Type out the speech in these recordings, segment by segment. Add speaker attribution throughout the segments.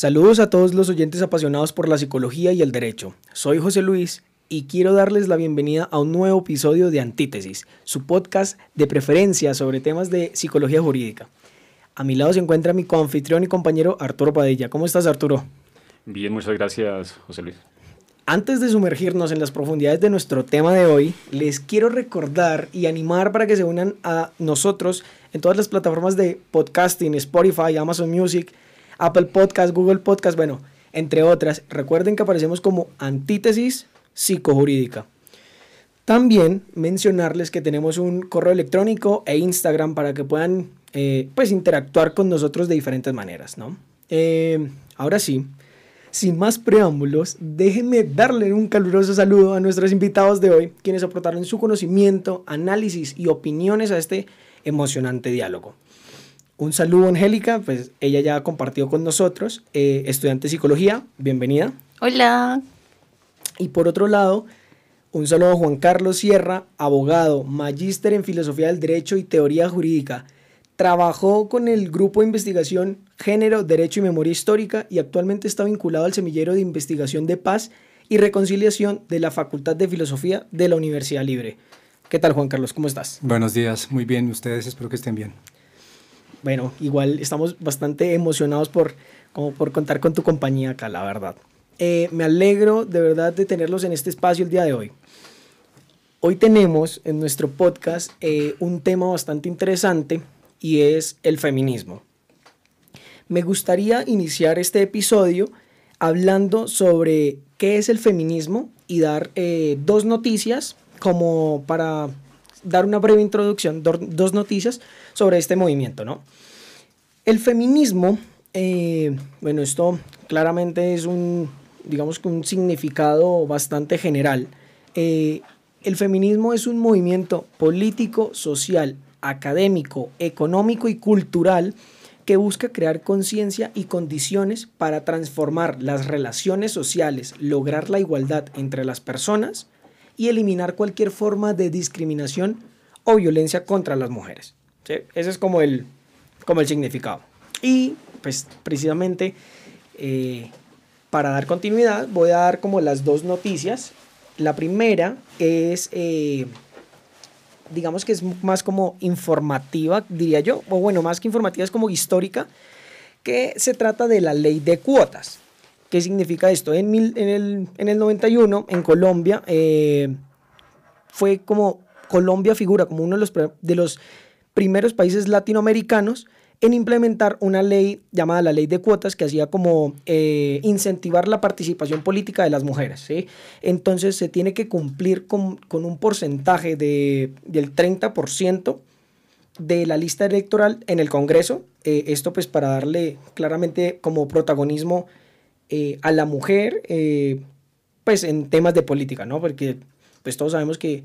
Speaker 1: Saludos a todos los oyentes apasionados por la psicología y el derecho. Soy José Luis y quiero darles la bienvenida a un nuevo episodio de Antítesis, su podcast de preferencia sobre temas de psicología jurídica. A mi lado se encuentra mi coanfitrión y compañero Arturo Padilla. ¿Cómo estás, Arturo?
Speaker 2: Bien, muchas gracias, José Luis.
Speaker 1: Antes de sumergirnos en las profundidades de nuestro tema de hoy, les quiero recordar y animar para que se unan a nosotros en todas las plataformas de podcasting, Spotify, Amazon Music, Apple Podcast, Google Podcast, bueno, entre otras. Recuerden que aparecemos como Antítesis Psicojurídica. También mencionarles que tenemos un correo electrónico e Instagram para que puedan eh, pues interactuar con nosotros de diferentes maneras, ¿no? Eh, ahora sí, sin más preámbulos, déjenme darle un caluroso saludo a nuestros invitados de hoy, quienes aportaron su conocimiento, análisis y opiniones a este emocionante diálogo. Un saludo, Angélica, pues ella ya compartió con nosotros, eh, estudiante de psicología, bienvenida.
Speaker 3: Hola.
Speaker 1: Y por otro lado, un saludo a Juan Carlos Sierra, abogado, magíster en filosofía del derecho y teoría jurídica. Trabajó con el grupo de investigación Género, Derecho y Memoria Histórica y actualmente está vinculado al semillero de investigación de paz y reconciliación de la Facultad de Filosofía de la Universidad Libre. ¿Qué tal, Juan Carlos? ¿Cómo estás?
Speaker 4: Buenos días, muy bien. Ustedes espero que estén bien
Speaker 1: bueno, igual estamos bastante emocionados por, como por contar con tu compañía acá, la verdad. Eh, me alegro de verdad de tenerlos en este espacio el día de hoy. Hoy tenemos en nuestro podcast eh, un tema bastante interesante y es el feminismo. Me gustaría iniciar este episodio hablando sobre qué es el feminismo y dar eh, dos noticias como para dar una breve introducción, dos noticias sobre este movimiento, ¿no? El feminismo, eh, bueno, esto claramente es un, digamos un significado bastante general. Eh, el feminismo es un movimiento político, social, académico, económico y cultural que busca crear conciencia y condiciones para transformar las relaciones sociales, lograr la igualdad entre las personas y eliminar cualquier forma de discriminación o violencia contra las mujeres. Ese es como el, como el significado. Y pues precisamente eh, para dar continuidad voy a dar como las dos noticias. La primera es, eh, digamos que es más como informativa, diría yo, o bueno, más que informativa es como histórica, que se trata de la ley de cuotas. ¿Qué significa esto? En, en, el, en el 91, en Colombia, eh, fue como Colombia figura como uno de los, de los primeros países latinoamericanos en implementar una ley llamada la ley de cuotas que hacía como eh, incentivar la participación política de las mujeres. Entonces se tiene que cumplir con, un porcentaje de, del 30% de la lista electoral en el Congreso. Eh, esto pues para darle claramente como protagonismo eh, a la mujer pues en temas de política, ¿no? Porque pues todos sabemos que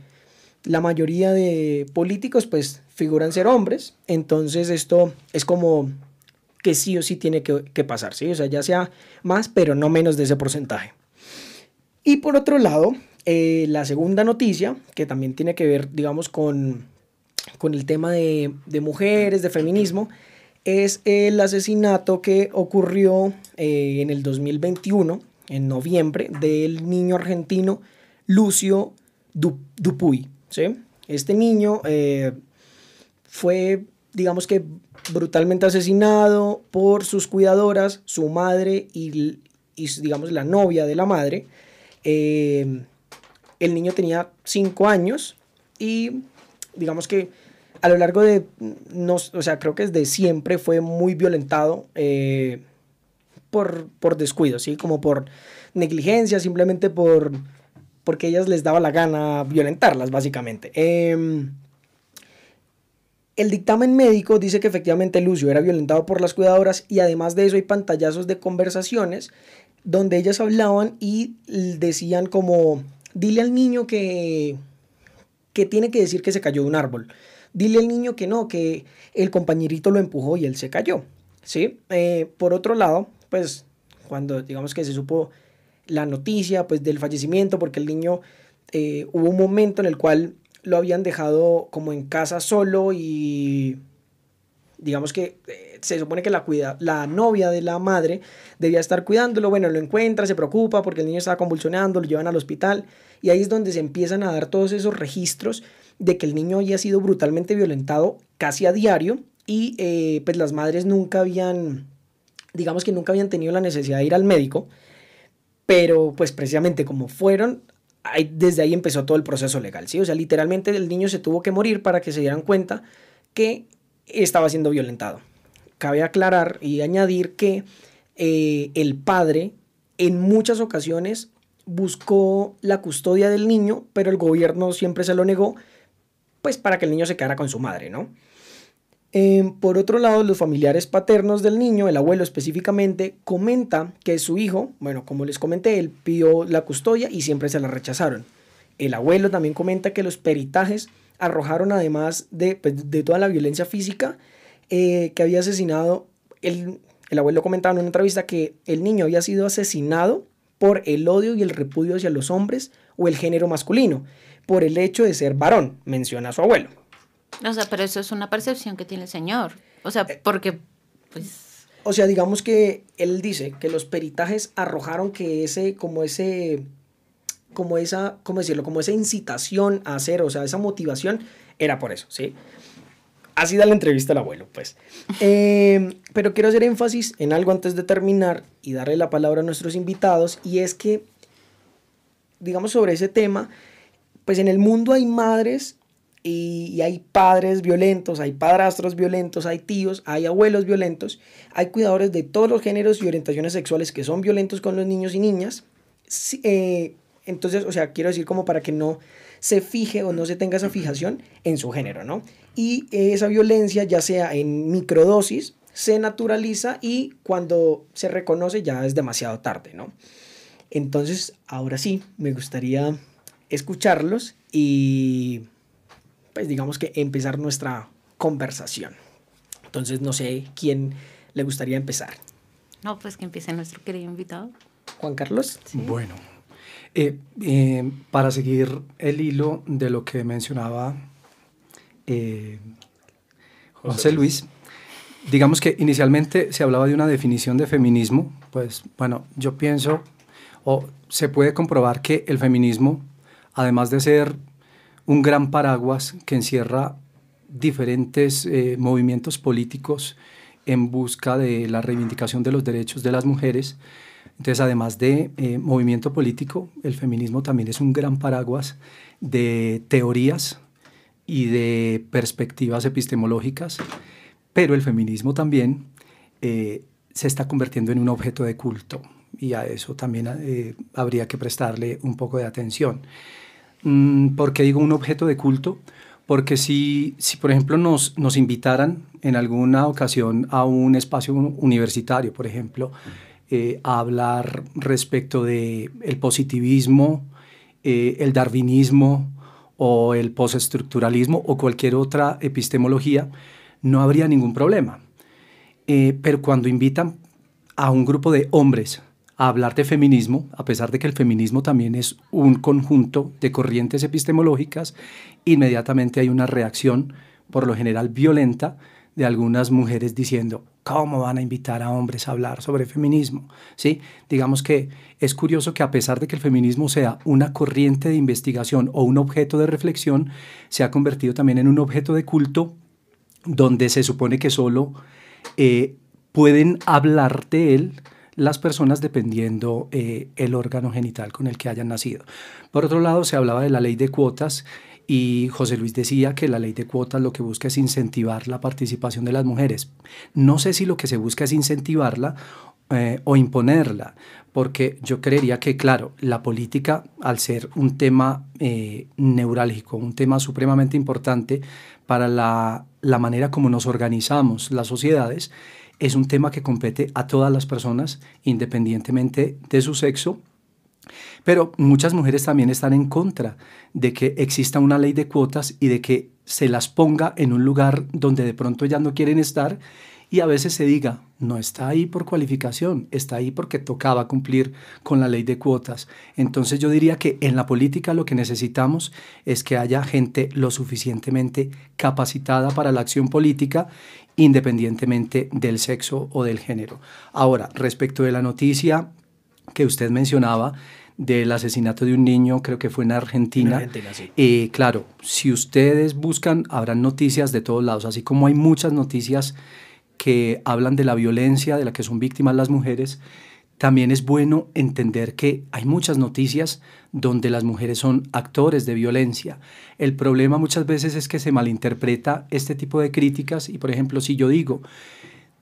Speaker 1: la mayoría de políticos pues figuran ser hombres, entonces esto es como que sí o sí tiene que, pasar, ¿sí? O sea, ya sea más, pero no menos de ese porcentaje. Y por otro lado, eh, la segunda noticia, que también tiene que ver, digamos, con, con el tema de, de, mujeres, de feminismo, es el asesinato que ocurrió eh, en el 2021, en noviembre, del niño argentino Lucio Dupuy. Este niño eh, fue, digamos que, brutalmente asesinado por sus cuidadoras, su madre y, digamos, la novia de la madre. Eh, el niño tenía cinco años y, digamos que, a lo largo de, no, o sea, creo que desde siempre fue muy violentado eh, por, por descuido, ¿sí? Como por negligencia, simplemente por porque ellas les daba la gana violentarlas, básicamente. Em, el dictamen médico dice que efectivamente Lucio era violentado por las cuidadoras y además de eso hay pantallazos de conversaciones donde ellas hablaban y decían como, dile al niño que, que tiene que decir que se cayó de un árbol. Dile al niño que no, que el compañerito lo empujó y él se cayó. ¿sí? Eh, por otro lado, pues cuando digamos que se supo la noticia pues del fallecimiento porque el niño eh, hubo un momento en el cual lo habían dejado como en casa solo y digamos que eh, se supone que la, cuida, la novia de la madre debía estar cuidándolo, bueno, lo encuentra, se preocupa porque el niño estaba convulsionando, lo llevan al hospital y ahí es donde se empiezan a dar todos esos registros de que el niño había sido brutalmente violentado casi a diario y eh, pues las madres nunca habían, digamos que nunca habían tenido la necesidad de ir al médico, pero pues precisamente como fueron, desde ahí empezó todo el proceso legal, ¿sí? O sea, literalmente el niño se tuvo que morir para que se dieran cuenta que estaba siendo violentado. Cabe aclarar y añadir que eh, el padre en muchas ocasiones buscó la custodia del niño, pero el gobierno siempre se lo negó, pues para que el niño se quedara con su madre, ¿no? Em, por otro lado, los familiares paternos del niño, el abuelo específicamente, comenta que su hijo, bueno, como les comenté, él pidió la custodia y siempre se la rechazaron. El abuelo también comenta que los peritajes arrojaron además de, pues, de toda la violencia física eh, que había asesinado, el, el abuelo comentaba en una entrevista que el niño había sido asesinado por el odio y el repudio hacia los hombres o el género masculino, por el hecho de ser varón, menciona su abuelo.
Speaker 3: O sea, pero eso es una percepción que tiene el señor. O sea, eh, porque, pues...
Speaker 1: O sea, digamos que él dice que los peritajes arrojaron que ese, como ese, como esa, ¿cómo decirlo? Como esa incitación a hacer, o sea, esa motivación era por eso, ¿sí? Así da la entrevista al abuelo, pues. Em, pero quiero hacer énfasis en algo antes de terminar y darle la palabra a nuestros invitados, y es que, digamos, sobre ese tema, pues en el mundo hay madres y, hay padres violentos, hay padrastros violentos, hay tíos, hay abuelos violentos, hay cuidadores de todos los géneros y orientaciones sexuales que son violentos con los niños y niñas. Eh, entonces, o sea, quiero decir como para que no se fije o no se tenga esa fijación en su género, ¿no? Y esa violencia, ya sea en microdosis, se naturaliza y cuando se reconoce ya es demasiado tarde, ¿no? Entonces, ahora sí, me gustaría escucharlos y pues digamos que empezar nuestra conversación. Entonces no sé quién le gustaría empezar.
Speaker 3: No, pues que empiece nuestro querido invitado.
Speaker 1: Juan Carlos.
Speaker 4: Bueno, eh, eh, para seguir el hilo de lo que mencionaba eh, José Luis, digamos que inicialmente se hablaba de una definición de feminismo, pues bueno, yo pienso, o se puede comprobar que el feminismo, además de ser un gran paraguas que encierra diferentes movimientos políticos en busca de la reivindicación de los derechos de las mujeres. Entonces, además de eh, movimiento político, el feminismo también es un gran paraguas de teorías y de perspectivas epistemológicas, pero el feminismo también eh, se está convirtiendo en un objeto de culto y a eso también habría que prestarle un poco de atención. Mm, ¿Por qué digo un objeto de culto? Porque si, si por ejemplo, nos, nos invitaran en alguna ocasión a un espacio universitario, por ejemplo, eh, a hablar respecto del el positivismo, eh, el darwinismo o el postestructuralismo o cualquier otra epistemología, no habría ningún problema. Eh, pero cuando invitan a un grupo de hombres a hablar de feminismo, a pesar de que el feminismo también es un conjunto de corrientes epistemológicas, inmediatamente hay una reacción, por lo general violenta, de algunas mujeres diciendo, ¿cómo van a invitar a hombres a hablar sobre feminismo? ¿Sí? Digamos que es curioso que a pesar de que el feminismo sea una corriente de investigación o un objeto de reflexión, se ha convertido también en un objeto de culto donde se supone que solo eh, pueden hablar de él las personas dependiendo eh, el órgano genital con el que hayan nacido. Por otro lado, se hablaba de la ley de cuotas y José Luis decía que la ley de cuotas lo que busca es incentivar la participación de las mujeres. No sé si lo que se busca es incentivarla eh, o imponerla, porque yo creería que, claro, la política, al ser un tema eh, neurálgico, un tema supremamente importante para la, la manera como nos organizamos las sociedades, es un tema que compete a todas las personas, independientemente de su sexo. Pero muchas mujeres también están en contra de que exista una ley de cuotas y de que se las ponga en un lugar donde de pronto ya no quieren estar y a veces se diga, no está ahí por cualificación, está ahí porque tocaba cumplir con la ley de cuotas. Entonces yo diría que en la política lo que necesitamos es que haya gente lo suficientemente capacitada para la acción política independientemente del sexo o del género. Ahora, respecto de la noticia que usted mencionaba, del asesinato de un niño, creo que fue en Argentina.
Speaker 1: Argentina, sí.
Speaker 4: Eh, claro, si ustedes buscan, habrán noticias de todos lados, así como hay muchas noticias que hablan de la violencia de la que son víctimas las mujeres, también es bueno entender que hay muchas noticias donde las mujeres son actores de violencia. El problema muchas veces es que se malinterpreta este tipo de críticas y, por ejemplo, si yo digo,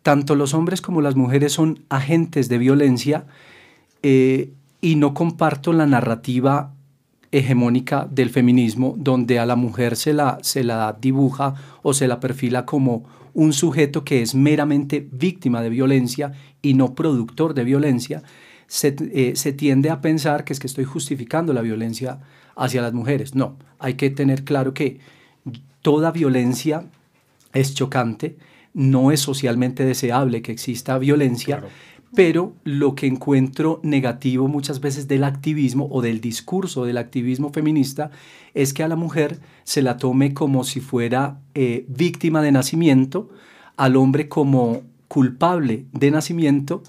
Speaker 4: tanto los hombres como las mujeres son agentes de violencia, eh, y no comparto la narrativa hegemónica del feminismo donde a la mujer se la, se la dibuja o se la perfila como un sujeto que es meramente víctima de violencia y no productor de violencia, se, eh, se, tiende a pensar que es que estoy justificando la violencia hacia las mujeres. No, hay que tener claro que toda violencia es chocante, no es socialmente deseable que exista violencia, pero lo que encuentro negativo muchas veces del activismo o del discurso del activismo feminista es que a la mujer se la tome como si fuera eh, víctima de nacimiento, al hombre como culpable de nacimiento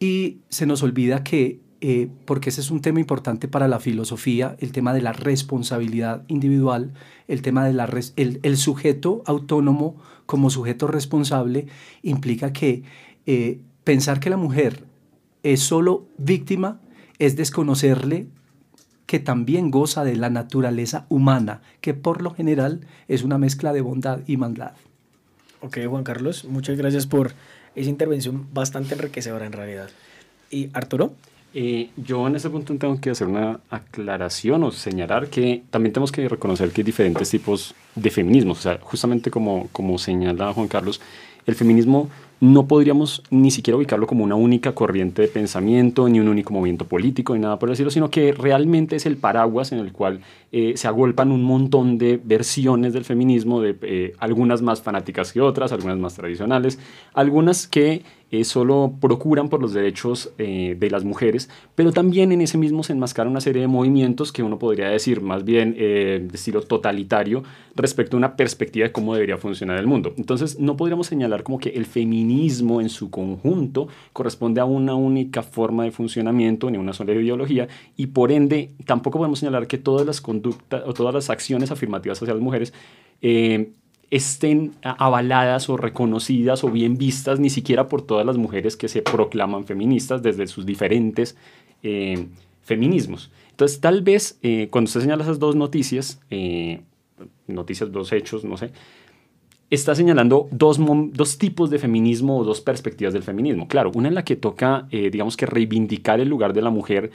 Speaker 4: y se nos olvida que, eh, porque ese es un tema importante para la filosofía, el tema de la responsabilidad individual, el tema del de sujeto autónomo como sujeto responsable implica que eh, pensar que la mujer es solo víctima es desconocerle que también goza de la naturaleza humana, que por lo general es una mezcla de bondad y maldad.
Speaker 1: Ok, Juan Carlos, muchas gracias por esa intervención bastante enriquecedora en realidad. ¿Y Arturo?
Speaker 2: Eh, yo en este punto tengo que hacer una aclaración o señalar que también tenemos que reconocer que hay diferentes tipos de feminismo. O sea, justamente como, como señala Juan Carlos, el feminismo no podríamos ni siquiera ubicarlo como una única corriente de pensamiento, ni un único movimiento político, ni nada por decirlo, sino que realmente es el paraguas en el cual eh, se agolpan un montón de versiones del feminismo, de eh, algunas más fanáticas que otras, algunas más tradicionales, algunas que eh, solo procuran por los derechos de las mujeres, pero también en ese mismo se enmascara una serie de movimientos que uno podría decir más bien de estilo totalitario respecto a una perspectiva de cómo debería funcionar el mundo. Entonces no podríamos señalar como que el feminismo en su conjunto corresponde a una única forma de funcionamiento ni una sola ideología y por ende tampoco podemos señalar que todas las o todas las acciones afirmativas hacia las mujeres eh, estén avaladas o reconocidas o bien vistas ni siquiera por todas las mujeres que se proclaman feministas desde sus diferentes eh, feminismos. Entonces, tal vez eh, cuando usted señala esas dos noticias, noticias, dos hechos, no sé, está señalando dos, dos, tipos de feminismo o dos perspectivas del feminismo. Claro, una en la que toca, digamos que reivindicar el lugar de la mujer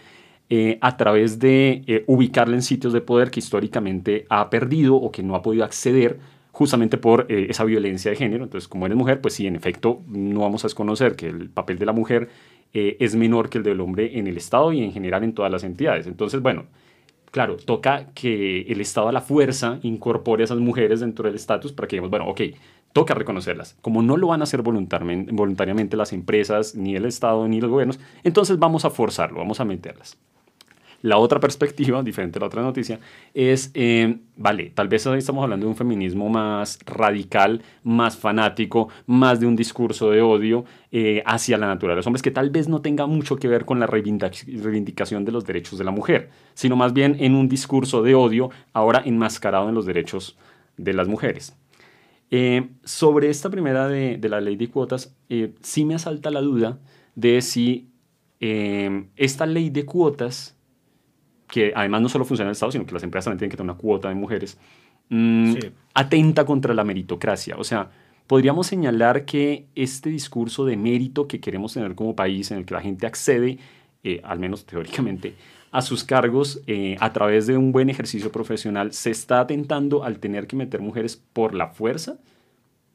Speaker 2: eh, a través de eh, ubicarla en sitios de poder que históricamente ha perdido o que no ha podido acceder justamente por eh, esa violencia de género. Entonces, como eres mujer, pues sí, en efecto, no vamos a desconocer que el papel de la mujer es menor que el del hombre en el Estado y en general en todas las entidades. Entonces, bueno, claro, toca que el Estado a la fuerza incorpore a esas mujeres dentro del estatus para que digamos, bueno, ok, toca reconocerlas. Como no lo van a hacer voluntariamente, las empresas, ni el Estado, ni los gobiernos, entonces vamos a forzarlo, vamos a meterlas. La otra perspectiva, diferente a la otra noticia, es, eh, vale, tal vez hoy estamos hablando de un feminismo más radical, más fanático, más de un discurso de odio eh, hacia la naturaleza de los hombres, que tal vez no tenga mucho que ver con la reivindicación de los derechos de la mujer, sino más bien en un discurso de odio ahora enmascarado en los derechos de las mujeres. Eh, sobre esta primera de, de, la ley de cuotas, sí me asalta la duda de si esta ley de cuotas que además no solo funciona en el Estado, sino que las empresas también tienen que tener una cuota de mujeres, mm, atenta contra la meritocracia. O sea, podríamos señalar que este discurso de mérito que queremos tener como país, en el que la gente accede, eh, al menos teóricamente, a sus cargos eh, a través de un buen ejercicio profesional, se está atentando al tener que meter mujeres por la fuerza,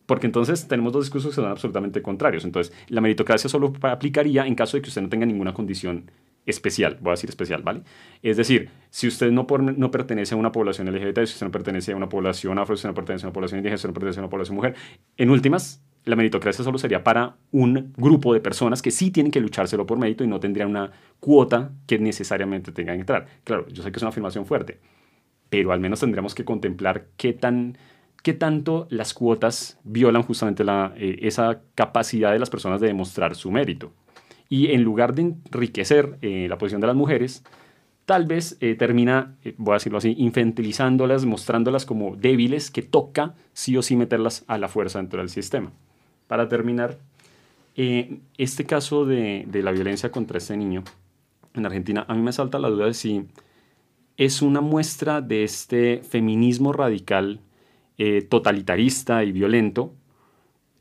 Speaker 2: porque entonces tenemos dos discursos que son absolutamente contrarios. Entonces, la meritocracia solo aplicaría en caso de que usted no tenga ninguna condición especial, voy a decir especial, ¿vale? Es decir, si usted no, no pertenece a una población LGBT, si usted no pertenece a una población afro, si usted no pertenece a una población indígena, si usted no pertenece a una población mujer, en últimas, la meritocracia solo sería para un grupo de personas que sí tienen que luchárselo por mérito y no tendrían una cuota que necesariamente tengan que entrar. Claro, yo sé que es una afirmación fuerte, pero al menos tendríamos que contemplar qué tan qué tanto las cuotas violan justamente la, eh, esa capacidad de las personas de demostrar su mérito. Y en lugar de enriquecer eh, la posición de las mujeres, tal vez eh, termina, voy a decirlo así, infantilizándolas, mostrándolas como débiles que toca sí o sí meterlas a la fuerza dentro del sistema. Para terminar, este caso de, de la violencia contra este niño en Argentina, a mí me salta la duda de si es una muestra de este feminismo radical eh, totalitarista y violento,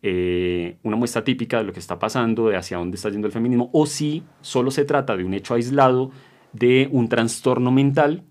Speaker 2: eh, una muestra típica de lo que está pasando, de hacia dónde está yendo el feminismo, o si solo se trata de un hecho aislado de un trastorno mental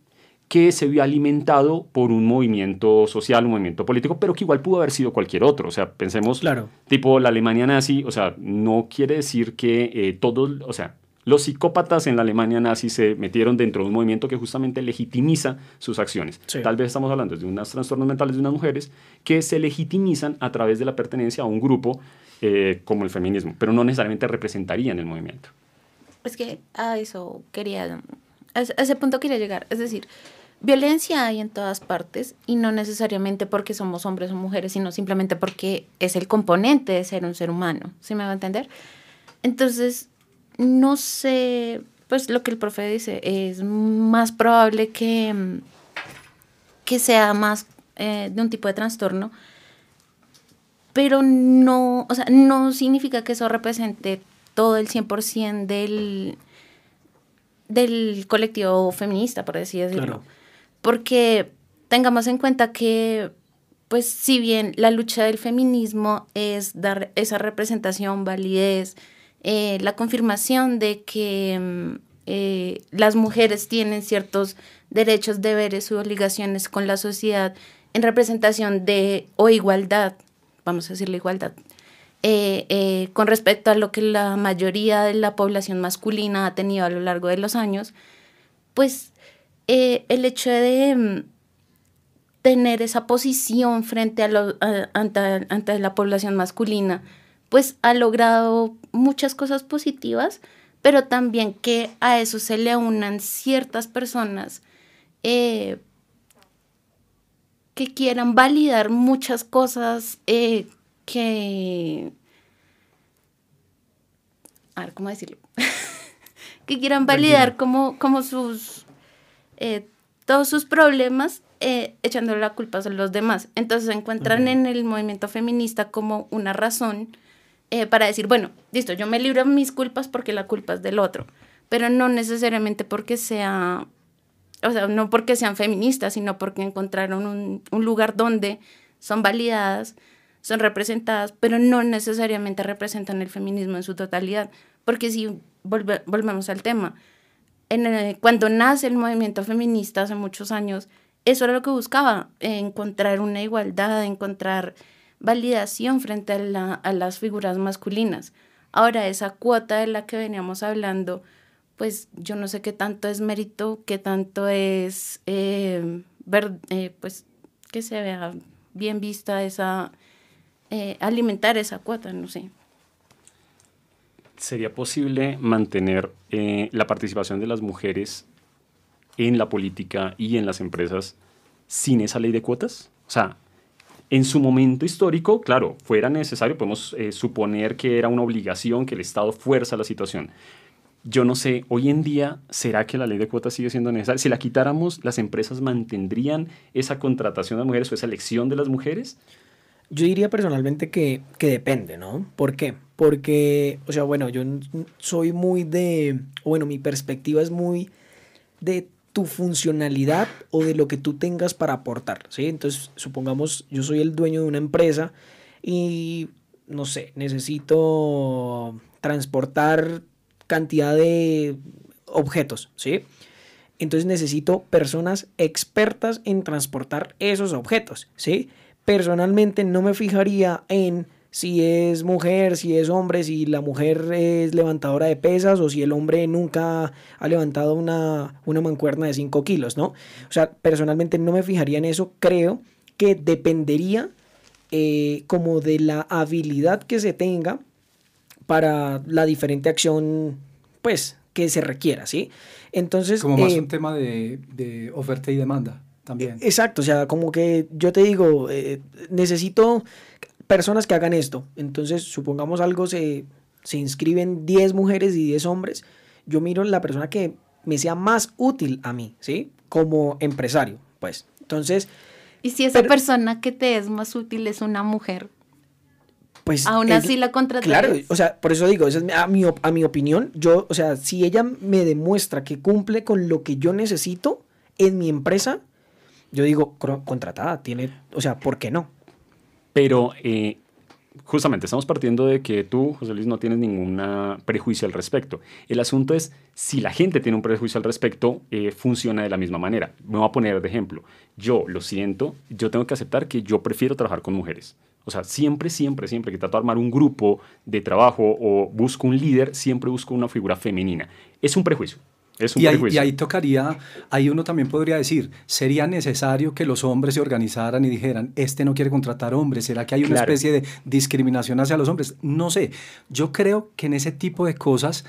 Speaker 2: que se vio alimentado por un movimiento social, un movimiento político, pero que igual pudo haber sido cualquier otro. O sea, pensemos,
Speaker 1: claro.
Speaker 2: tipo la Alemania nazi, o sea, no quiere decir que eh, todos, o sea, los psicópatas en la Alemania nazi se metieron dentro de un movimiento que justamente legitimiza sus acciones. Tal vez estamos hablando de unos trastornos mentales de unas mujeres que se legitimizan a través de la pertenencia a un grupo eh, como el feminismo, pero no necesariamente representarían el movimiento.
Speaker 3: Es que a eso quería, a ese punto quería llegar. Es decir, violencia hay en todas partes y no necesariamente porque somos hombres o mujeres, sino simplemente porque es el componente de ser un ser humano. ¿Sí me va a entender? Entonces, no sé, pues lo que el profe dice, es más probable que, que sea más eh, de un tipo de trastorno, pero no, o sea, no significa que eso represente todo el 100% del, del colectivo feminista, por así decirlo. Porque tengamos en cuenta que, pues, si bien la lucha del feminismo es dar esa representación, validez, eh, la confirmación de que mm, eh, las mujeres tienen ciertos derechos, deberes u obligaciones con la sociedad en representación de o igualdad, vamos a decirle igualdad, eh, con respecto a lo que la mayoría de la población masculina ha tenido a lo largo de los años, pues el hecho de mm, tener esa posición frente a, ante la población masculina, pues ha logrado muchas cosas positivas, pero también que a eso se le unan ciertas personas eh, que quieran validar muchas cosas eh, que... A ver, ¿cómo decirlo? que quieran validar como, como sus... Eh, todos sus problemas echándole la culpa a los demás. Entonces se encuentran en el movimiento feminista como una razón eh, para decir, bueno, listo, yo me libro mis culpas porque la culpa es del otro, pero no necesariamente porque sea, o sea, no porque sean feministas, sino porque encontraron un, un lugar donde son validadas, son representadas, pero no necesariamente representan el feminismo en su totalidad, porque si volvemos al tema, cuando nace el movimiento feminista hace muchos años, eso era lo que buscaba, encontrar una igualdad, encontrar validación frente a, las figuras masculinas. Ahora, esa cuota de la que veníamos hablando, pues yo no sé qué tanto es mérito, qué tanto es eh, ver, eh, pues que se vea bien vista esa, eh, alimentar esa cuota, no sé.
Speaker 2: ¿Sería posible mantener la participación de las mujeres en la política y en las empresas sin esa ley de cuotas? O sea, en su momento histórico, claro, fuera necesario, podemos eh, suponer que era una obligación que el Estado fuerza la situación. Yo no sé, hoy en día, ¿será que la ley de cuotas sigue siendo necesaria? Si la quitáramos, ¿las empresas mantendrían esa contratación de mujeres o esa elección de las mujeres?
Speaker 1: Yo diría personalmente que, que depende, ¿no? ¿Por qué? Porque, o sea, bueno, yo soy muy de, bueno, mi perspectiva es muy de tu funcionalidad o de lo que tú tengas para aportar, ¿sí? Entonces, supongamos, yo soy el dueño de una empresa y, no sé, necesito transportar cantidad de objetos, ¿sí? Entonces necesito personas expertas en transportar esos objetos, ¿sí? Personalmente no me fijaría en si es mujer, si es hombre, si la mujer es levantadora de pesas o si el hombre nunca ha levantado una, una mancuerna de 5 kilos, ¿no? O sea, personalmente no me fijaría en eso, creo que dependería eh, como de la habilidad que se tenga para la diferente acción, pues, que se requiera, ¿sí? Entonces...
Speaker 4: Como más eh, un tema de, de oferta y demanda. también.
Speaker 1: Exacto, o sea, como que yo te digo, eh, necesito personas que hagan esto. Entonces, supongamos algo, se, se inscriben 10 mujeres y 10 hombres. Yo miro la persona que me sea más útil a mí, ¿sí? Como empresario, pues. Entonces...
Speaker 3: Y si esa persona que te es más útil es una mujer,
Speaker 1: pues
Speaker 3: aún así la contratas.
Speaker 1: Claro, o sea, por eso digo, esa es a mi, a mi opinión, yo, o sea, si ella me demuestra que cumple con lo que yo necesito en mi empresa, yo digo, contratada, tiene, o sea, ¿por qué no?
Speaker 2: Pero eh, justamente estamos partiendo de que tú, José Luis, no tienes ningún prejuicio al respecto. El asunto es si la gente tiene un prejuicio al respecto, eh, funciona de la misma manera. Me voy a poner de ejemplo. Yo lo siento, yo tengo que aceptar que yo prefiero trabajar con mujeres. O sea, siempre, siempre, siempre que trato de armar un grupo de trabajo o busco un líder, siempre busco una figura femenina. Es un prejuicio. Es un
Speaker 4: y. Ahí, y ahí tocaría, ahí uno también podría decir, ¿sería necesario que los hombres se organizaran y dijeran, este no quiere contratar hombres? ¿Será que hay una especie de discriminación hacia los hombres? No sé. Yo creo que en ese tipo de cosas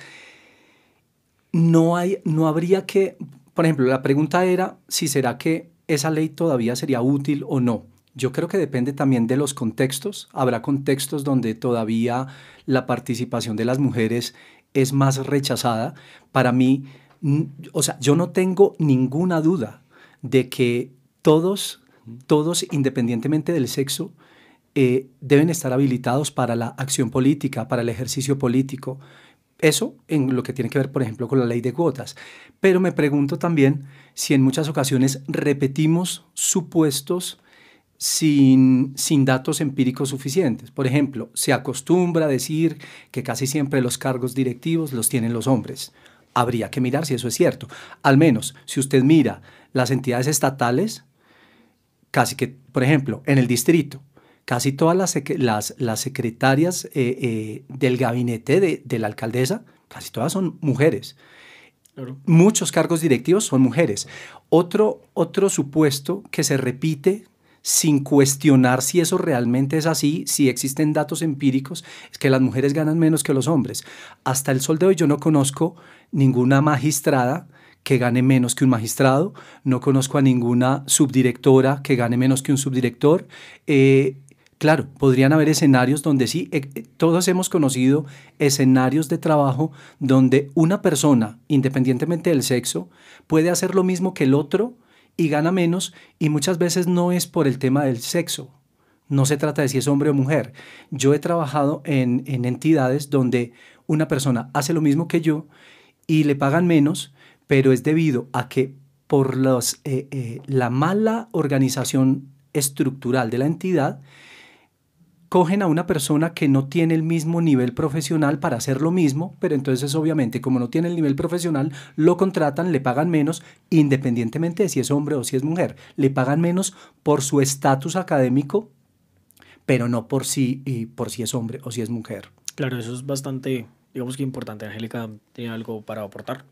Speaker 4: no, hay, no habría que, por ejemplo, la pregunta era si será que esa ley todavía sería útil o no. Yo creo que depende también de los contextos. Habrá contextos donde todavía la participación de las mujeres es más rechazada. Para mí, o sea, yo no tengo ninguna duda de que todos, todos, independientemente del sexo, eh, deben estar habilitados para la acción política, para el ejercicio político. Eso en lo que tiene que ver, por ejemplo, con la ley de cuotas. Pero me pregunto también si en muchas ocasiones repetimos supuestos sin, sin datos empíricos suficientes. Por ejemplo, se acostumbra a decir que casi siempre los cargos directivos los tienen los hombres. Habría que mirar si eso es cierto. Al menos, si usted mira las entidades estatales, casi que, por ejemplo, en el distrito, casi todas las, las, las secretarias eh, eh, del gabinete de, de, la alcaldesa, casi todas son mujeres. Muchos cargos directivos son mujeres. Otro, otro supuesto que se repite sin cuestionar si eso realmente es así, si existen datos empíricos, es que las mujeres ganan menos que los hombres. Hasta el sol de hoy yo no conozco ninguna magistrada que gane menos que un magistrado, no conozco a ninguna subdirectora que gane menos que un subdirector. Eh, claro, podrían haber escenarios donde sí, eh, todos hemos conocido escenarios de trabajo donde una persona, independientemente del sexo, puede hacer lo mismo que el otro, y gana menos y muchas veces no es por el tema del sexo. No se trata de si es hombre o mujer. Yo he trabajado en, entidades donde una persona hace lo mismo que yo y le pagan menos, pero es debido a que por eh, eh, la mala organización estructural de la entidad, cogen a una persona que no tiene el mismo nivel profesional para hacer lo mismo, pero entonces obviamente como no tiene el nivel profesional, lo contratan, le pagan menos, independientemente de si es hombre o si es mujer, le pagan menos por su estatus académico, pero no por si, y por si es hombre o si es mujer.
Speaker 1: Claro, eso es bastante, digamos que importante. Angélica, ¿tiene algo para aportar?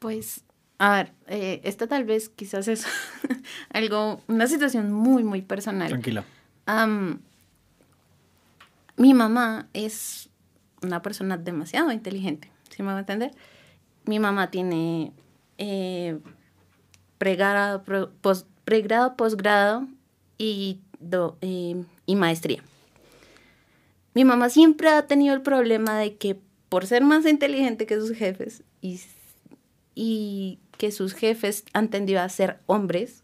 Speaker 3: Pues a ver, eh, esta tal vez quizás es algo, una situación muy, muy personal.
Speaker 1: Tranquila
Speaker 3: mi mamá es una persona demasiado inteligente, ¿sí me va a entender? Mi mamá tiene eh, pregrado, posgrado y, eh, y maestría. Mi mamá siempre ha tenido el problema de que por ser más inteligente que sus jefes y, y que sus jefes han tendido a ser hombres,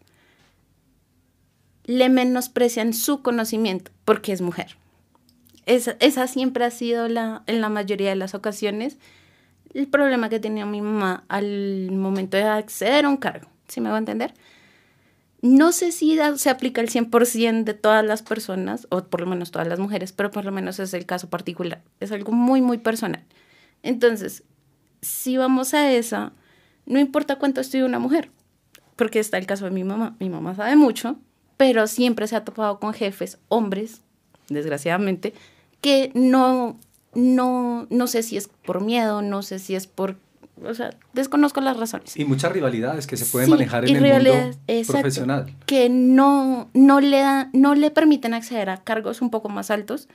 Speaker 3: le menosprecian su conocimiento porque es mujer. Esa, esa siempre ha sido la, en la mayoría de las ocasiones el problema que tenía mi mamá al momento de acceder a un cargo. ¿Sí me va a entender? No sé si se aplica el 100% de todas las personas, o por lo menos todas las mujeres, pero por lo menos es el caso particular. Es algo muy, muy personal. Entonces, si vamos a esa, no importa cuánto estudie una mujer, porque está el caso de mi mamá. Mi mamá sabe mucho, pero siempre se ha topado con jefes, hombres, desgraciadamente, que no, no, no sé si es por miedo, no sé si es por, o sea, desconozco las razones.
Speaker 4: Y muchas rivalidades que se pueden manejar en el mundo profesional.
Speaker 3: Que no, no, le da, no le permiten acceder a cargos un poco más altos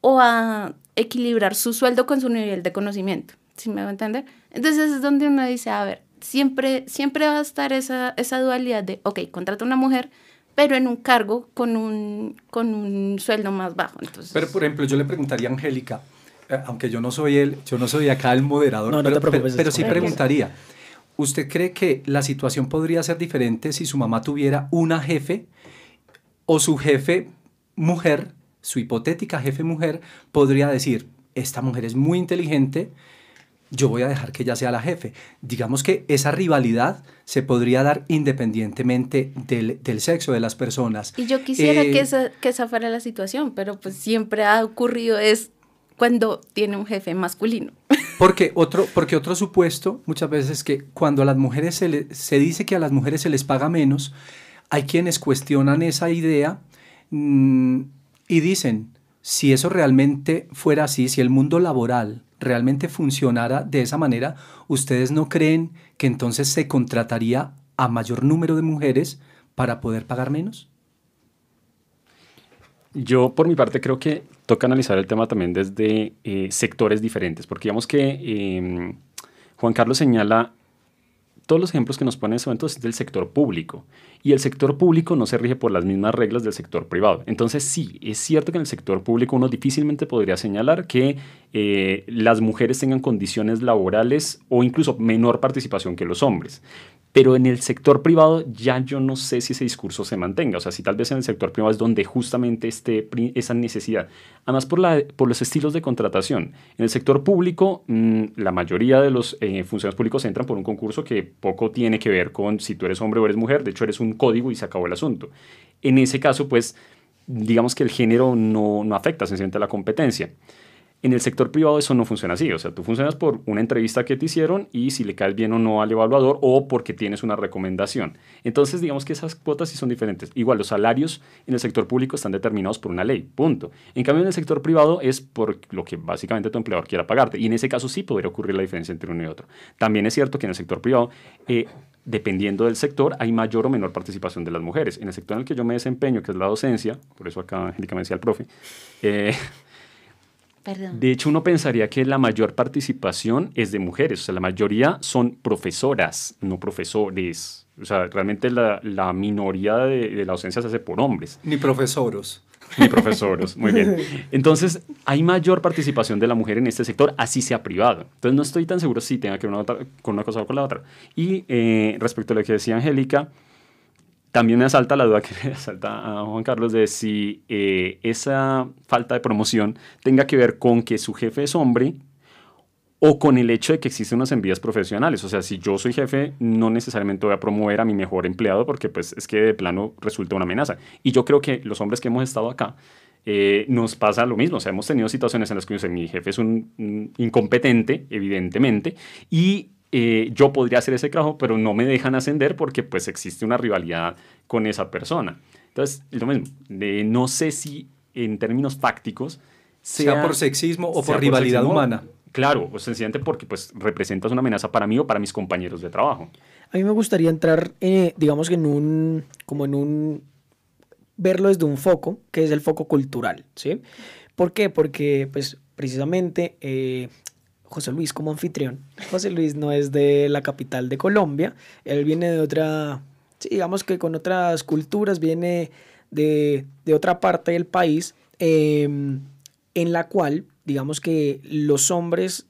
Speaker 3: o a equilibrar su sueldo con su nivel de conocimiento, ¿sí me va a entender? Entonces es donde uno dice, a ver, siempre, siempre va a estar esa, esa dualidad de, ok, contrata una mujer, pero en un cargo con un, con un sueldo más bajo. Entonces,
Speaker 4: pero, por ejemplo, yo le preguntaría a Angélica, eh, aunque yo no soy él, yo no soy acá el moderador,
Speaker 1: No, no
Speaker 4: pero,
Speaker 1: te preocupes,
Speaker 4: pero- pero sí preguntaría, ¿usted cree que la situación podría ser diferente si su mamá tuviera una jefe o su jefe mujer, su hipotética jefe mujer, podría decir, esta mujer es muy inteligente, yo voy a dejar que ella sea la jefe. Digamos que esa rivalidad se podría dar independientemente del, del sexo de las personas.
Speaker 3: Y yo quisiera
Speaker 4: Eh,
Speaker 3: que, esa, que esa fuera la situación, pero pues siempre ha ocurrido es cuando tiene un jefe masculino.
Speaker 4: Porque otro, porque otro supuesto, muchas veces que cuando a las mujeres se, le- se dice que a las mujeres se les paga menos, hay quienes cuestionan esa idea mm, y dicen, si eso realmente fuera así, si el mundo laboral realmente funcionara de esa manera, ¿ustedes no creen que entonces se contrataría a mayor número de mujeres para poder pagar menos?
Speaker 2: Yo, por mi parte, creo que toca analizar el tema también desde eh, sectores diferentes, porque digamos que eh, Juan Carlos señala todos los ejemplos que nos pone en ese momento es del sector público. Y el sector público no se rige por las mismas reglas del sector privado. Entonces, sí, es cierto que en el sector público uno difícilmente podría señalar que eh, las mujeres tengan condiciones laborales o incluso menor participación que los hombres. Pero en el sector privado ya yo no sé si ese discurso se mantenga. O sea, si tal vez en el sector privado es donde justamente esté esa necesidad. Además, por, la, por los estilos de contratación. En el sector público, mm, la mayoría de los eh, funcionarios públicos entran por un concurso que poco tiene que ver con si tú eres hombre o eres mujer. De hecho, eres un código y se acabó el asunto. En ese caso, pues, digamos que el género no, no afecta sencillamente a la competencia. En el sector privado eso no funciona así, o sea, tú funcionas por una entrevista que te hicieron y si le caes bien o no al evaluador o porque tienes una recomendación. Entonces, digamos que esas cuotas sí son diferentes. Igual, los salarios en el sector público están determinados por una ley, punto. En cambio, en el sector privado es por lo que básicamente tu empleador quiera pagarte y en ese caso sí podría ocurrir la diferencia entre uno y otro. También es cierto que en el sector privado, eh, dependiendo del sector, hay mayor o menor participación de las mujeres. En el sector en el que yo me desempeño, que es la docencia, por eso acá Angélica me decía el profe, eh,
Speaker 3: Perdón.
Speaker 2: de hecho, uno pensaría que la mayor participación es de mujeres. O sea, la mayoría son profesoras, no profesores. O sea, realmente la, la minoría de, de la docencia se hace por hombres,
Speaker 4: Ni profesoros.
Speaker 2: ni profesores. Muy bien. Entonces, hay mayor participación de la mujer en este sector, así sea privado. Entonces, no estoy tan seguro si tenga que ver con una cosa o con la otra. Y eh, respecto a lo que decía Angélica, también me asalta la duda que le asalta a Juan Carlos de si eh, esa falta de promoción tenga que ver con que su jefe es hombre o con el hecho de que existen unas envías profesionales. O sea, si yo soy jefe, no necesariamente voy a promover a mi mejor empleado porque pues es que de plano resulta una amenaza. Y yo creo que los hombres que hemos estado acá eh, nos pasa lo mismo. O sea, hemos tenido situaciones en las que sé, mi jefe es un, un incompetente, evidentemente, y eh, yo podría hacer ese trabajo, pero no me dejan ascender porque pues existe una rivalidad con esa persona. Entonces, es lo mismo. De, no sé si en términos fácticos
Speaker 4: Sea por sexismo o por rivalidad
Speaker 2: sexismo,
Speaker 4: humana.
Speaker 2: Claro, o sencillamente porque pues representas una amenaza para mí o para mis compañeros de trabajo.
Speaker 1: A mí me gustaría entrar, eh, digamos que en un, como en un, verlo desde un foco, que es el foco cultural, ¿sí? ¿Por qué? Porque, pues, precisamente, eh, José Luis como anfitrión, José Luis no es de la capital de Colombia, él viene de otra, sí, digamos que con otras culturas, viene de, de otra parte del país, eh, en la cual, digamos que los hombres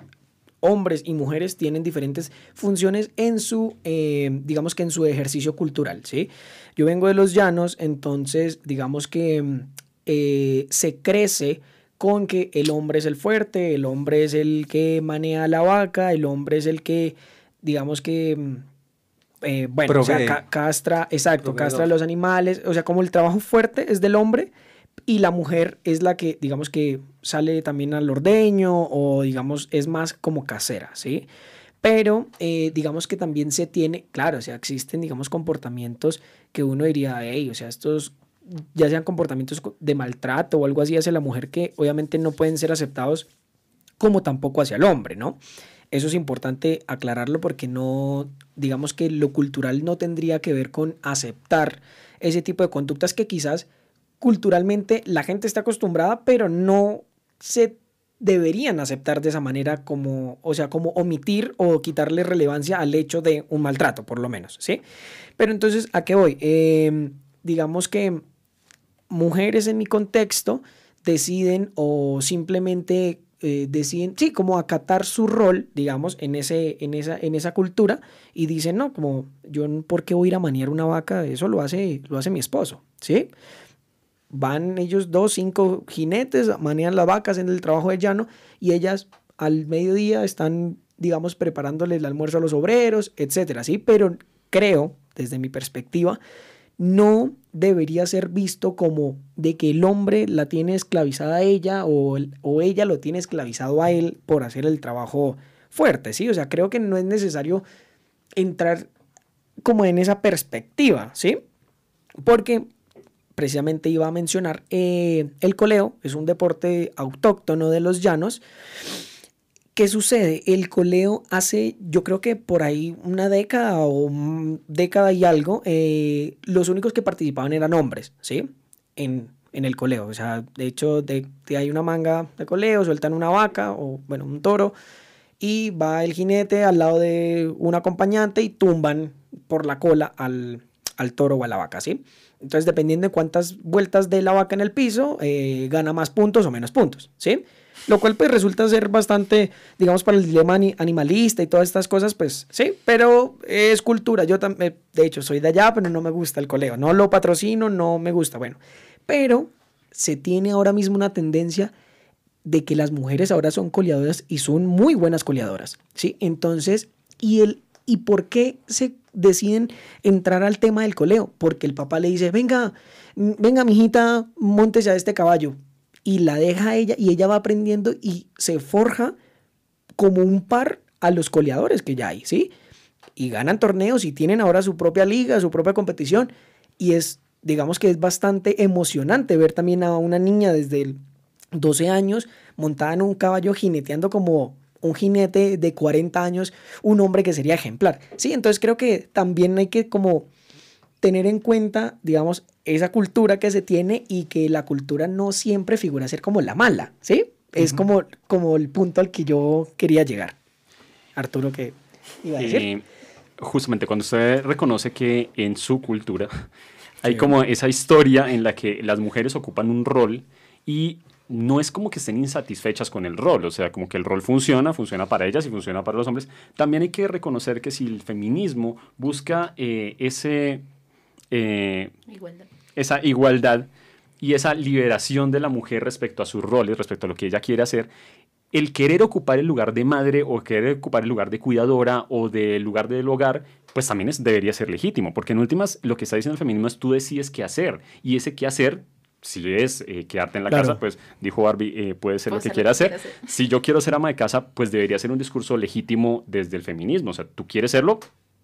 Speaker 1: hombres y mujeres tienen diferentes funciones en su, eh, digamos que en su ejercicio cultural, ¿sí? Yo vengo de los llanos, entonces digamos que mm, eh, se crece con que el hombre es el fuerte, el hombre es el que maneja la vaca, el hombre es el que, digamos que, mm, eh, bueno, o sea, ca- castra, exacto,
Speaker 4: Proveedor.
Speaker 1: castra a los animales, o sea, como el trabajo fuerte es del hombre y la mujer es la que, digamos que sale también al ordeño o digamos es más como casera, ¿sí? Pero eh, digamos que también se tiene, claro, o sea, existen, digamos, comportamientos que uno diría, hey, o sea, estos ya sean comportamientos co- de maltrato o algo así hacia la mujer que obviamente no pueden ser aceptados como tampoco hacia el hombre, ¿no? Eso es importante aclararlo porque no, digamos que lo cultural no tendría que ver con aceptar ese tipo de conductas que quizás culturalmente la gente está acostumbrada, pero no se deberían aceptar de esa manera como, o sea, como omitir o quitarle relevancia al hecho de un maltrato, por lo menos, ¿sí? Pero entonces, ¿a qué voy? Em, digamos que mujeres en mi contexto deciden o simplemente eh, deciden, sí, como acatar su rol, digamos, en, ese, en, esa, en esa cultura y dicen, no, como yo, ¿por qué voy a ir a maniar una vaca? Eso lo hace, lo hace mi esposo, ¿sí? Van ellos dos, cinco jinetes, manean las vacas en el trabajo de llano y ellas al mediodía están, digamos, preparándole el almuerzo a los obreros, etcétera, ¿sí? Pero creo, desde mi perspectiva, no debería ser visto como de que el hombre la tiene esclavizada a ella o, o, ella lo tiene esclavizado a él por hacer el trabajo fuerte, ¿sí? O sea, creo que no es necesario entrar como en esa perspectiva, ¿sí? Porque precisamente iba a mencionar, eh, el coleo es un deporte autóctono de los llanos ¿Qué sucede? El coleo hace, yo creo que por ahí una década o década y algo, eh, los únicos que participaban eran hombres, ¿sí? En, en el coleo. O sea, de hecho, de, hay una manga de coleo, sueltan una vaca o, bueno, un toro, y va el jinete al lado de un acompañante y tumban por la cola al, al toro o a la vaca, ¿sí? Entonces, dependiendo de cuántas vueltas de la vaca en el piso, eh, gana más puntos o menos puntos, ¿sí? Lo cual pues resulta ser bastante, digamos, para el dilema animalista y todas estas cosas, pues sí, pero es cultura. Yo también, de hecho, soy de allá, pero no me gusta el coleo. No lo patrocino, no me gusta. Bueno, pero se tiene ahora mismo una tendencia de que las mujeres ahora son coleadoras y son muy buenas coleadoras, ¿sí? Entonces, ¿y, el, ¿y por qué se deciden entrar al tema del coleo? Porque el papá le dice, venga, venga, mijita, montese a este caballo y la deja a ella y ella va aprendiendo y se forja como un par a los coleadores que ya hay, ¿sí? Y ganan torneos y tienen ahora su propia liga, su propia competición y es, digamos que es bastante emocionante ver también a una niña desde 12 años montada en un caballo jineteando como un jinete de 40 años, un hombre que sería ejemplar. Sí, entonces creo que también hay que como tener en cuenta, digamos, esa cultura que se tiene y que la cultura no siempre figura ser como la mala, ¿sí? Es como, como el punto al que yo quería llegar. Arturo, ¿qué iba a decir?
Speaker 2: Eh, justamente cuando usted reconoce que en su cultura hay como esa historia en la que las mujeres ocupan un rol y no es como que estén insatisfechas con el rol, o sea, como que el rol funciona, funciona para ellas y funciona para los hombres. También hay que reconocer que si el feminismo busca eh, ese eh, esa igualdad y esa liberación de la mujer respecto a sus roles, respecto a lo que ella quiere hacer, el querer ocupar el lugar de madre o querer ocupar el lugar de cuidadora o del lugar del hogar, pues también es, debería ser legítimo, porque en últimas lo que está diciendo el feminismo es tú decides qué hacer y ese qué hacer si es eh, quedarte en la casa, pues dijo Barbie, eh, puede ser lo que quiera hacer. hacer. Si yo quiero ser ama de casa, pues debería ser un discurso legítimo desde el feminismo. O sea, tú quieres serlo,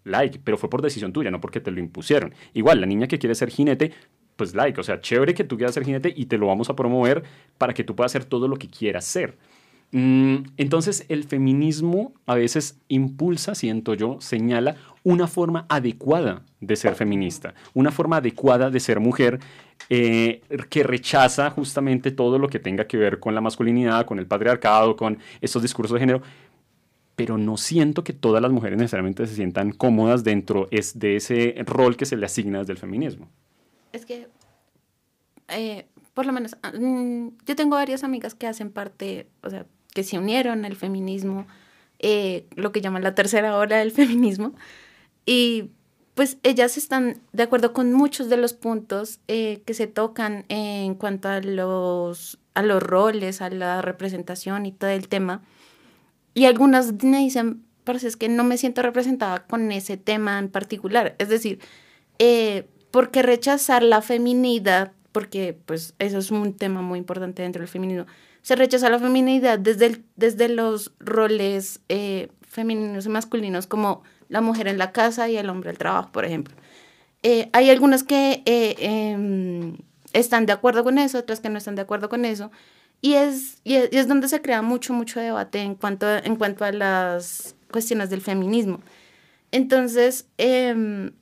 Speaker 2: like, pero fue por decisión tuya, no porque te lo impusieron. Igual, la niña que quiere ser jinete, pues like, o sea, chévere que tú quieras ser jinete y te lo vamos a promover para que tú puedas hacer todo lo que quieras ser. Mm, entonces, el feminismo a veces impulsa, siento yo, señala una forma adecuada de ser feminista, una forma adecuada de ser mujer eh, que rechaza justamente todo lo que tenga que ver con la masculinidad, con el patriarcado, con estos discursos de género, pero no siento que todas las mujeres necesariamente se sientan cómodas dentro de ese rol que se le asigna desde el feminismo.
Speaker 3: Es que, eh, por lo menos, ah, mm, yo tengo varias amigas que hacen parte, o sea, que se unieron al feminismo, eh, lo que llaman la tercera ola del feminismo, y pues ellas están de acuerdo con muchos de los puntos eh, que se tocan en cuanto a los, a los roles, a la representación y todo el tema y algunas me dicen, parece es que no me siento representada con ese tema en particular. Es decir, eh, ¿por qué rechazar la feminidad? Porque pues eso es un tema muy importante dentro del feminismo. Se rechaza la feminidad desde, desde los roles eh, femeninos y masculinos como la mujer en la casa y el hombre al trabajo, por ejemplo. Eh, hay algunas que em, están de acuerdo con eso, otras que no están de acuerdo con eso. Y es, y es, donde se crea mucho, mucho debate en cuanto, en cuanto a las cuestiones del feminismo. Entonces, em,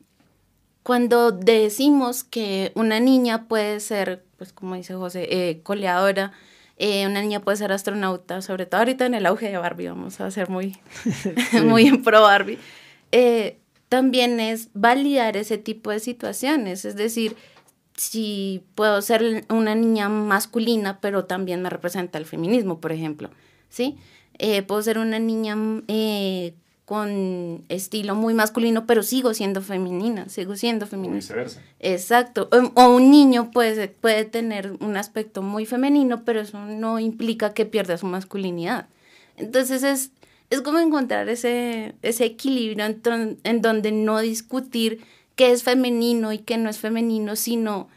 Speaker 3: cuando decimos que una niña puede ser, pues como dice José, eh, coleadora, Eh, una niña puede ser astronauta, sobre todo ahorita en el auge de Barbie, vamos a ser muy, muy en pro Barbie. Eh, también es validar ese tipo de situaciones, es decir, si puedo ser una niña masculina, pero también me representa el feminismo, por ejemplo, ¿sí? Eh, puedo ser una niña eh, con estilo muy masculino, pero sigo siendo femenina, sigo siendo femenina. viceversa. Exacto. O, un niño puede, puede tener un aspecto muy femenino, pero eso no implica que pierda su masculinidad. Entonces es, es como encontrar ese, ese equilibrio en, en donde no discutir qué es femenino y qué no es femenino, sino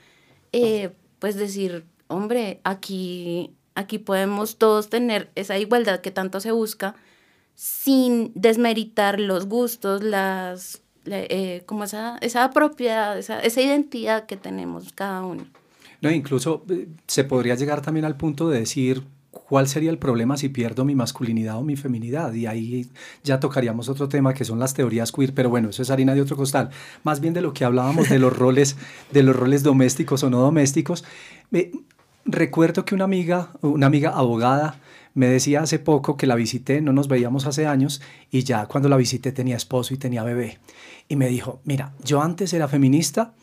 Speaker 3: eh, pues decir, hombre, aquí, aquí podemos todos tener esa igualdad que tanto se busca sin desmeritar los gustos, las, eh, como esa, esa propiedad, esa, esa identidad que tenemos cada uno.
Speaker 4: No, incluso eh, se podría llegar también al punto de decir, ¿cuál sería el problema si pierdo mi masculinidad o mi feminidad? Y ahí ya tocaríamos otro tema que son las teorías queer, pero bueno, eso es harina de otro costal. Más bien de lo que hablábamos de los roles, de los roles domésticos o no domésticos. recuerdo que una amiga, una amiga abogada, me decía hace poco que la visité, no nos veíamos hace años, y ya cuando la visité tenía esposo y tenía bebé. Y me dijo, mira, yo antes era feminista,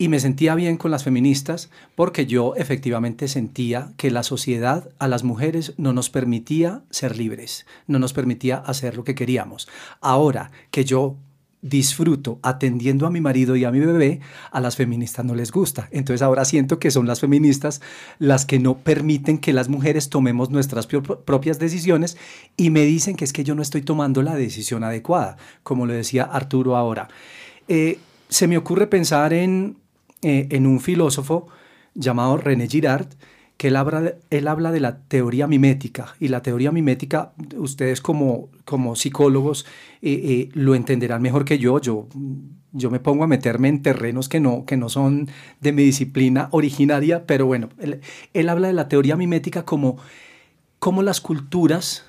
Speaker 4: y me sentía bien con las feministas porque yo efectivamente sentía que la sociedad a las mujeres no nos permitía ser libres, no nos permitía hacer lo que queríamos. Ahora que yo disfruto atendiendo a mi marido y a mi bebé, a las feministas no les gusta. Entonces ahora siento que son las feministas las que no permiten que las mujeres tomemos nuestras propias decisiones y me dicen que es que yo no estoy tomando la decisión adecuada, como lo decía Arturo ahora. Eh, se me ocurre pensar en eh, en un filósofo llamado René Girard, que él habla, de, él habla de la teoría mimética. Y la teoría mimética, ustedes como, como psicólogos eh, eh, lo entenderán mejor que yo. yo. Yo me pongo a meterme en terrenos que no, que no son de mi disciplina originaria, pero bueno, él, él habla de la teoría mimética como, como las culturas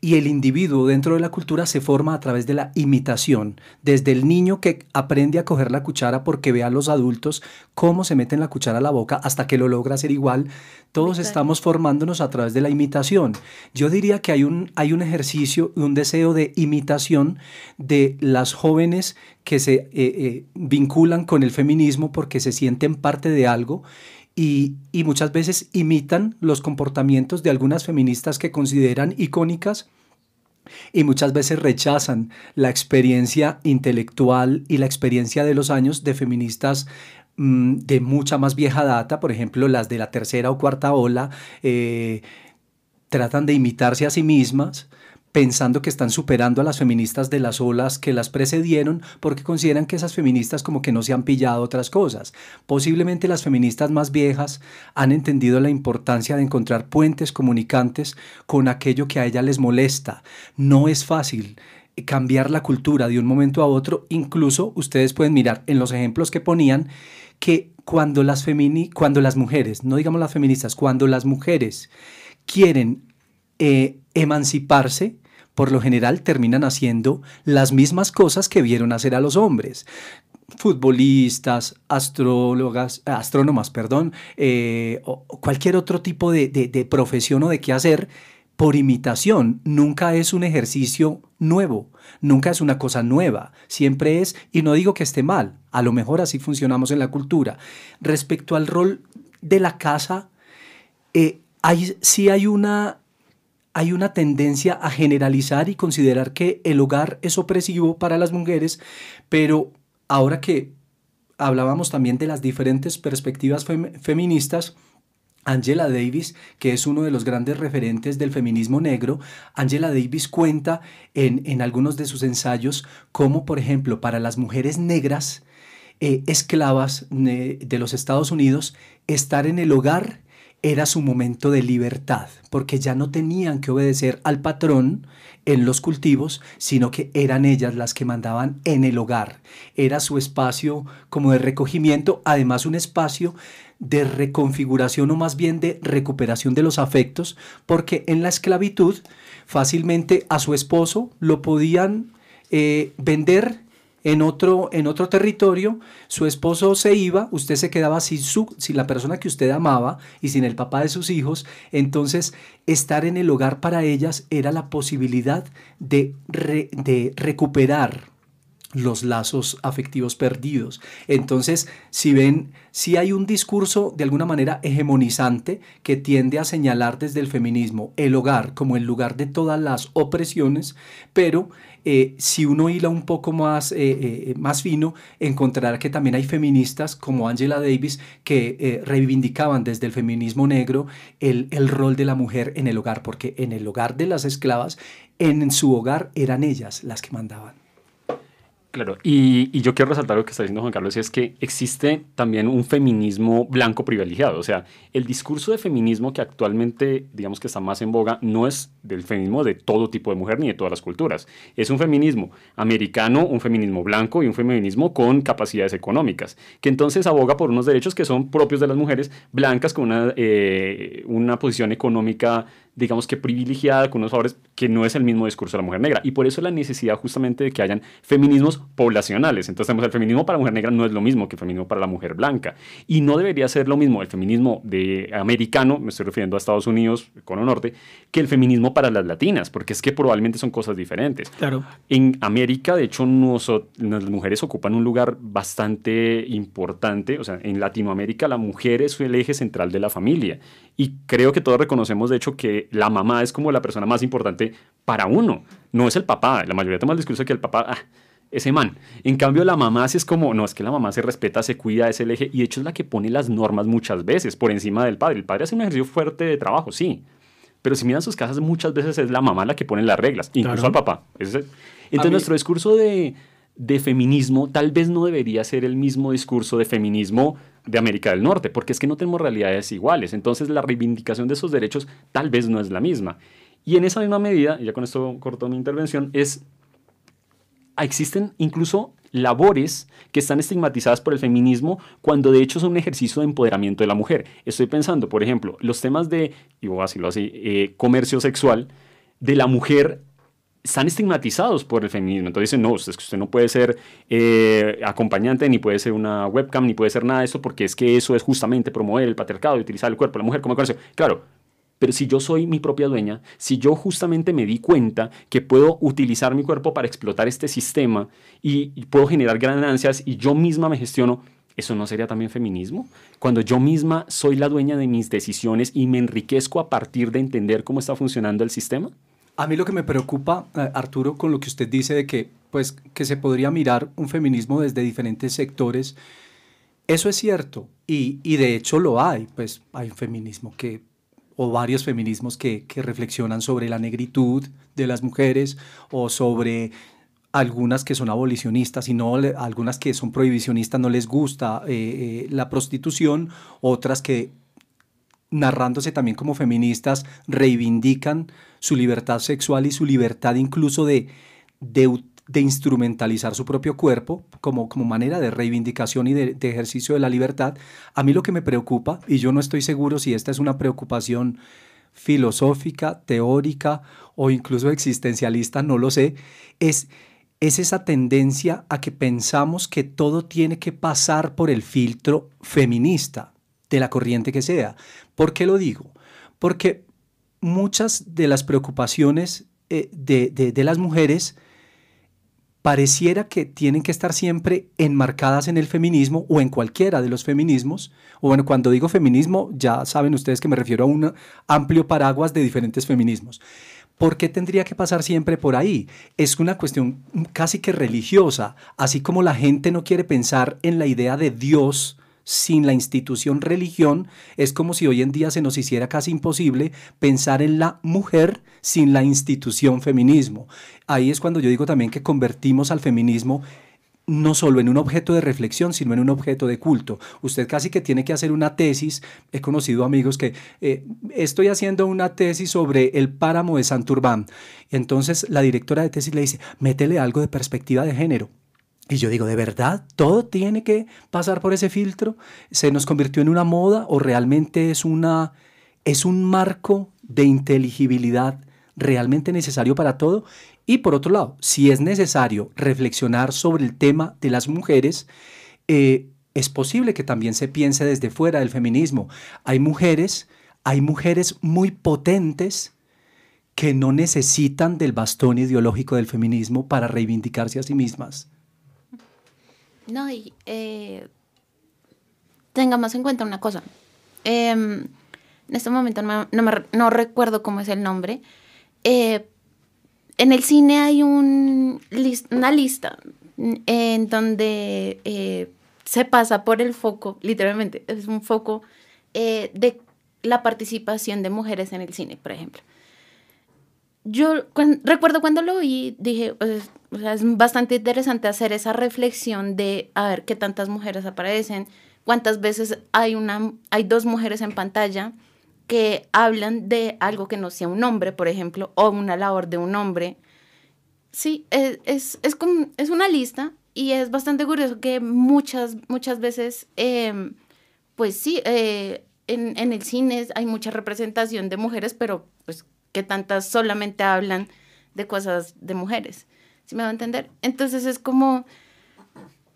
Speaker 4: y el individuo dentro de la cultura se forma a través de la imitación, desde el niño que aprende a coger la cuchara porque ve a los adultos cómo se meten la cuchara a la boca hasta que lo logra hacer igual, todos estamos formándonos a través de la imitación. Yo diría que hay un, hay un ejercicio, un deseo de imitación de las jóvenes que se eh, eh, vinculan con el feminismo porque se sienten parte de algo y, muchas veces imitan los comportamientos de algunas feministas que consideran icónicas y muchas veces rechazan la experiencia intelectual y la experiencia de los años de feministas mm, de mucha más vieja data, por ejemplo las de la tercera o cuarta ola, eh, tratan de imitarse a sí mismas pensando que están superando a las feministas de las olas que las precedieron porque consideran que esas feministas como que no se han pillado otras cosas. Posiblemente las feministas más viejas han entendido la importancia de encontrar puentes comunicantes con aquello que a ellas les molesta. No es fácil cambiar la cultura de un momento a otro, incluso ustedes pueden mirar en los ejemplos que ponían que cuando las, femini cuando las mujeres, no digamos las feministas, cuando las mujeres quieren eh, emanciparse, por lo general terminan haciendo las mismas cosas que vieron hacer a los hombres. Futbolistas, astrólogas, astrónomas, perdón, eh, o cualquier otro tipo de, de, profesión o de qué hacer, por imitación, nunca es un ejercicio nuevo, nunca es una cosa nueva, siempre es, y no digo que esté mal, a lo mejor así funcionamos en la cultura. Respecto al rol de la casa, eh, hay, sí hay una hay una tendencia a generalizar y considerar que el hogar es opresivo para las mujeres, pero ahora que hablábamos también de las diferentes perspectivas feministas, Angela Davis, que es uno de los grandes referentes del feminismo negro, Angela Davis cuenta en, algunos de sus ensayos cómo, por ejemplo, para las mujeres negras, eh, esclavas de los Estados Unidos, estar en el hogar era su momento de libertad, porque ya no tenían que obedecer al patrón en los cultivos, sino que eran ellas las que mandaban en el hogar. Era su espacio como de recogimiento, además un espacio de reconfiguración o más bien de recuperación de los afectos, porque en la esclavitud fácilmente a su esposo lo podían eh, vender en otro, en otro territorio, su esposo se iba, usted se quedaba sin, su, sin la persona que usted amaba y sin el papá de sus hijos, entonces estar en el hogar para ellas era la posibilidad de, de recuperar los lazos afectivos perdidos. Entonces, si ven, si hay un discurso de alguna manera hegemonizante que tiende a señalar desde el feminismo el hogar como el lugar de todas las opresiones, pero eh, si uno hila un poco más, eh, eh, más fino, encontrará que también hay feministas como Angela Davis que reivindicaban desde el feminismo negro el, el rol de la mujer en el hogar, porque en el hogar de las esclavas, en su hogar eran ellas las que mandaban.
Speaker 2: Claro, y, yo quiero resaltar lo que está diciendo Juan Carlos, y es que existe también un feminismo blanco privilegiado. O sea, el discurso de feminismo que actualmente, digamos que está más en boga, no es del feminismo de todo tipo de mujer ni de todas las culturas. Es un feminismo americano, un feminismo blanco y un feminismo con capacidades económicas, que entonces aboga por unos derechos que son propios de las mujeres blancas con una, eh, una posición económica digamos que privilegiada, con unos favores que no es el mismo discurso de la mujer negra. Y por eso la necesidad justamente de que hayan feminismos poblacionales. Entonces tenemos el feminismo para la mujer negra no es lo mismo que el feminismo para la mujer blanca. Y no debería ser lo mismo el feminismo de americano, me estoy refiriendo a Estados Unidos, Cono Norte, que el feminismo para las latinas, porque es que probablemente son cosas diferentes.
Speaker 1: Claro.
Speaker 2: En América, de hecho, las mujeres ocupan un lugar bastante importante. O sea, en Latinoamérica la mujer es el eje central de la familia. Y creo que todos reconocemos, de hecho, que la mamá es como la persona más importante para uno. No es el papá. La mayoría toma el discurso de que el papá, ah, ese man. En cambio, la mamá sí es como, no, es que la mamá se respeta, se cuida, es el eje. Y de hecho es la que pone las normas muchas veces por encima del padre. El padre hace un ejercicio fuerte de trabajo, sí. Pero si miran sus casas, muchas veces es la mamá la que pone las reglas, incluso al papá. Entonces, nuestro discurso de, de feminismo tal vez no debería ser el mismo discurso de feminismo de América del Norte, porque es que no tenemos realidades iguales. Entonces la reivindicación de esos derechos tal vez no es la misma. Y en esa misma medida, y ya con esto corto mi intervención, es existen incluso labores que están estigmatizadas por el feminismo cuando de hecho son un ejercicio de empoderamiento de la mujer. Estoy pensando, por ejemplo, los temas de, a decirlo así, eh, comercio sexual de la mujer están estigmatizados por el feminismo. Entonces dicen, no, que usted no puede ser eh, acompañante, ni puede ser una webcam, ni puede ser nada de eso, porque es que eso es justamente promover el patriarcado y utilizar el cuerpo de la mujer como comercio. Claro, pero si yo soy mi propia dueña, si yo justamente me di cuenta que puedo utilizar mi cuerpo para explotar este sistema y, y puedo generar ganancias y yo misma me gestiono, ¿Eso no sería también feminismo? Cuando yo misma soy la dueña de mis decisiones y me enriquezco a partir de entender cómo está funcionando el sistema.
Speaker 4: A mí lo que me preocupa, eh, Arturo, con lo que usted dice de que, pues, que se podría mirar un feminismo desde diferentes sectores, eso es cierto. Y, y de hecho lo hay, pues hay un feminismo que, o varios feminismos que, que reflexionan sobre la negritud de las mujeres o sobre algunas que son abolicionistas y no algunas que son prohibicionistas no les gusta eh, eh, la prostitución, otras que narrándose también como feministas reivindican su libertad sexual y su libertad incluso de, de, instrumentalizar su propio cuerpo como, como manera de reivindicación y de, ejercicio de la libertad, a mí lo que me preocupa, y yo no estoy seguro si esta es una preocupación filosófica, teórica o incluso existencialista, no lo sé, es, es esa tendencia a que pensamos que todo tiene que pasar por el filtro feminista, de la corriente que sea. ¿Por qué lo digo? Porque muchas de las preocupaciones eh, de, las mujeres pareciera que tienen que estar siempre enmarcadas en el feminismo o en cualquiera de los feminismos. O bueno, cuando digo feminismo, ya saben ustedes que me refiero a un amplio paraguas de diferentes feminismos. ¿Por qué tendría que pasar siempre por ahí? Es una cuestión casi que religiosa, así como la gente no quiere pensar en la idea de Dios sin la institución religión, es como si hoy en día se nos hiciera casi imposible pensar en la mujer sin la institución feminismo. Ahí es cuando yo digo también que convertimos al feminismo no solo en un objeto de reflexión, sino en un objeto de culto. Usted casi que tiene que hacer una tesis. He conocido amigos que eh, estoy haciendo una tesis sobre el páramo de Santurbán. Entonces la directora de tesis le dice, métele algo de perspectiva de género. Y yo digo, ¿de verdad todo tiene que pasar por ese filtro? ¿Se nos convirtió en una moda o realmente es, una, es un marco de inteligibilidad realmente necesario para todo? Y por otro lado, si es necesario reflexionar sobre el tema de las mujeres, eh, es posible que también se piense desde fuera del feminismo. Hay mujeres, hay mujeres muy potentes que no necesitan del bastón ideológico del feminismo para reivindicarse a sí mismas.
Speaker 3: No, y eh, tengamos en cuenta una cosa. Em, en este momento no, recuerdo cómo es el nombre. Eh, en el cine hay un, una lista en donde eh, se pasa por el foco, literalmente, es un foco eh, de la participación de mujeres en el cine, por ejemplo. Yo recuerdo cuando lo vi, dije, pues, es bastante interesante hacer esa reflexión de a ver qué tantas mujeres aparecen, cuántas veces hay, una, hay dos mujeres en pantalla que hablan de algo que no sea un hombre, por ejemplo, o una labor de un hombre. Sí, es, es, es, es una lista y es bastante curioso que muchas, muchas veces, em, pues sí, eh, en, en, el cine hay mucha representación de mujeres, pero pues que tantas solamente hablan de cosas de mujeres. ¿Sí me va a entender? Entonces es como,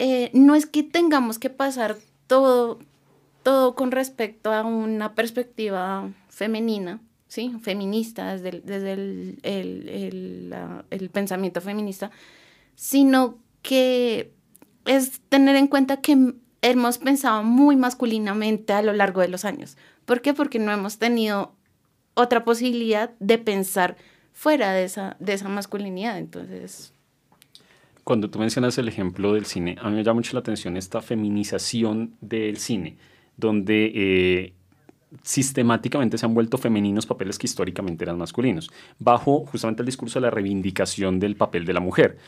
Speaker 3: eh, no es que tengamos que pasar todo, todo con respecto a una perspectiva femenina, ¿sí? Feminista, desde, desde el, el, el, el pensamiento feminista, sino que es tener en cuenta que hemos pensado muy masculinamente a lo largo de los años. ¿Por qué? Porque no hemos tenido otra posibilidad de pensar fuera de esa, de esa masculinidad. Entonces...
Speaker 2: Cuando tú mencionas el ejemplo del cine, a mí me llama mucho la atención esta feminización del cine, donde eh, sistemáticamente se han vuelto femeninos papeles que históricamente eran masculinos, bajo justamente el discurso de la reivindicación del papel de la mujer.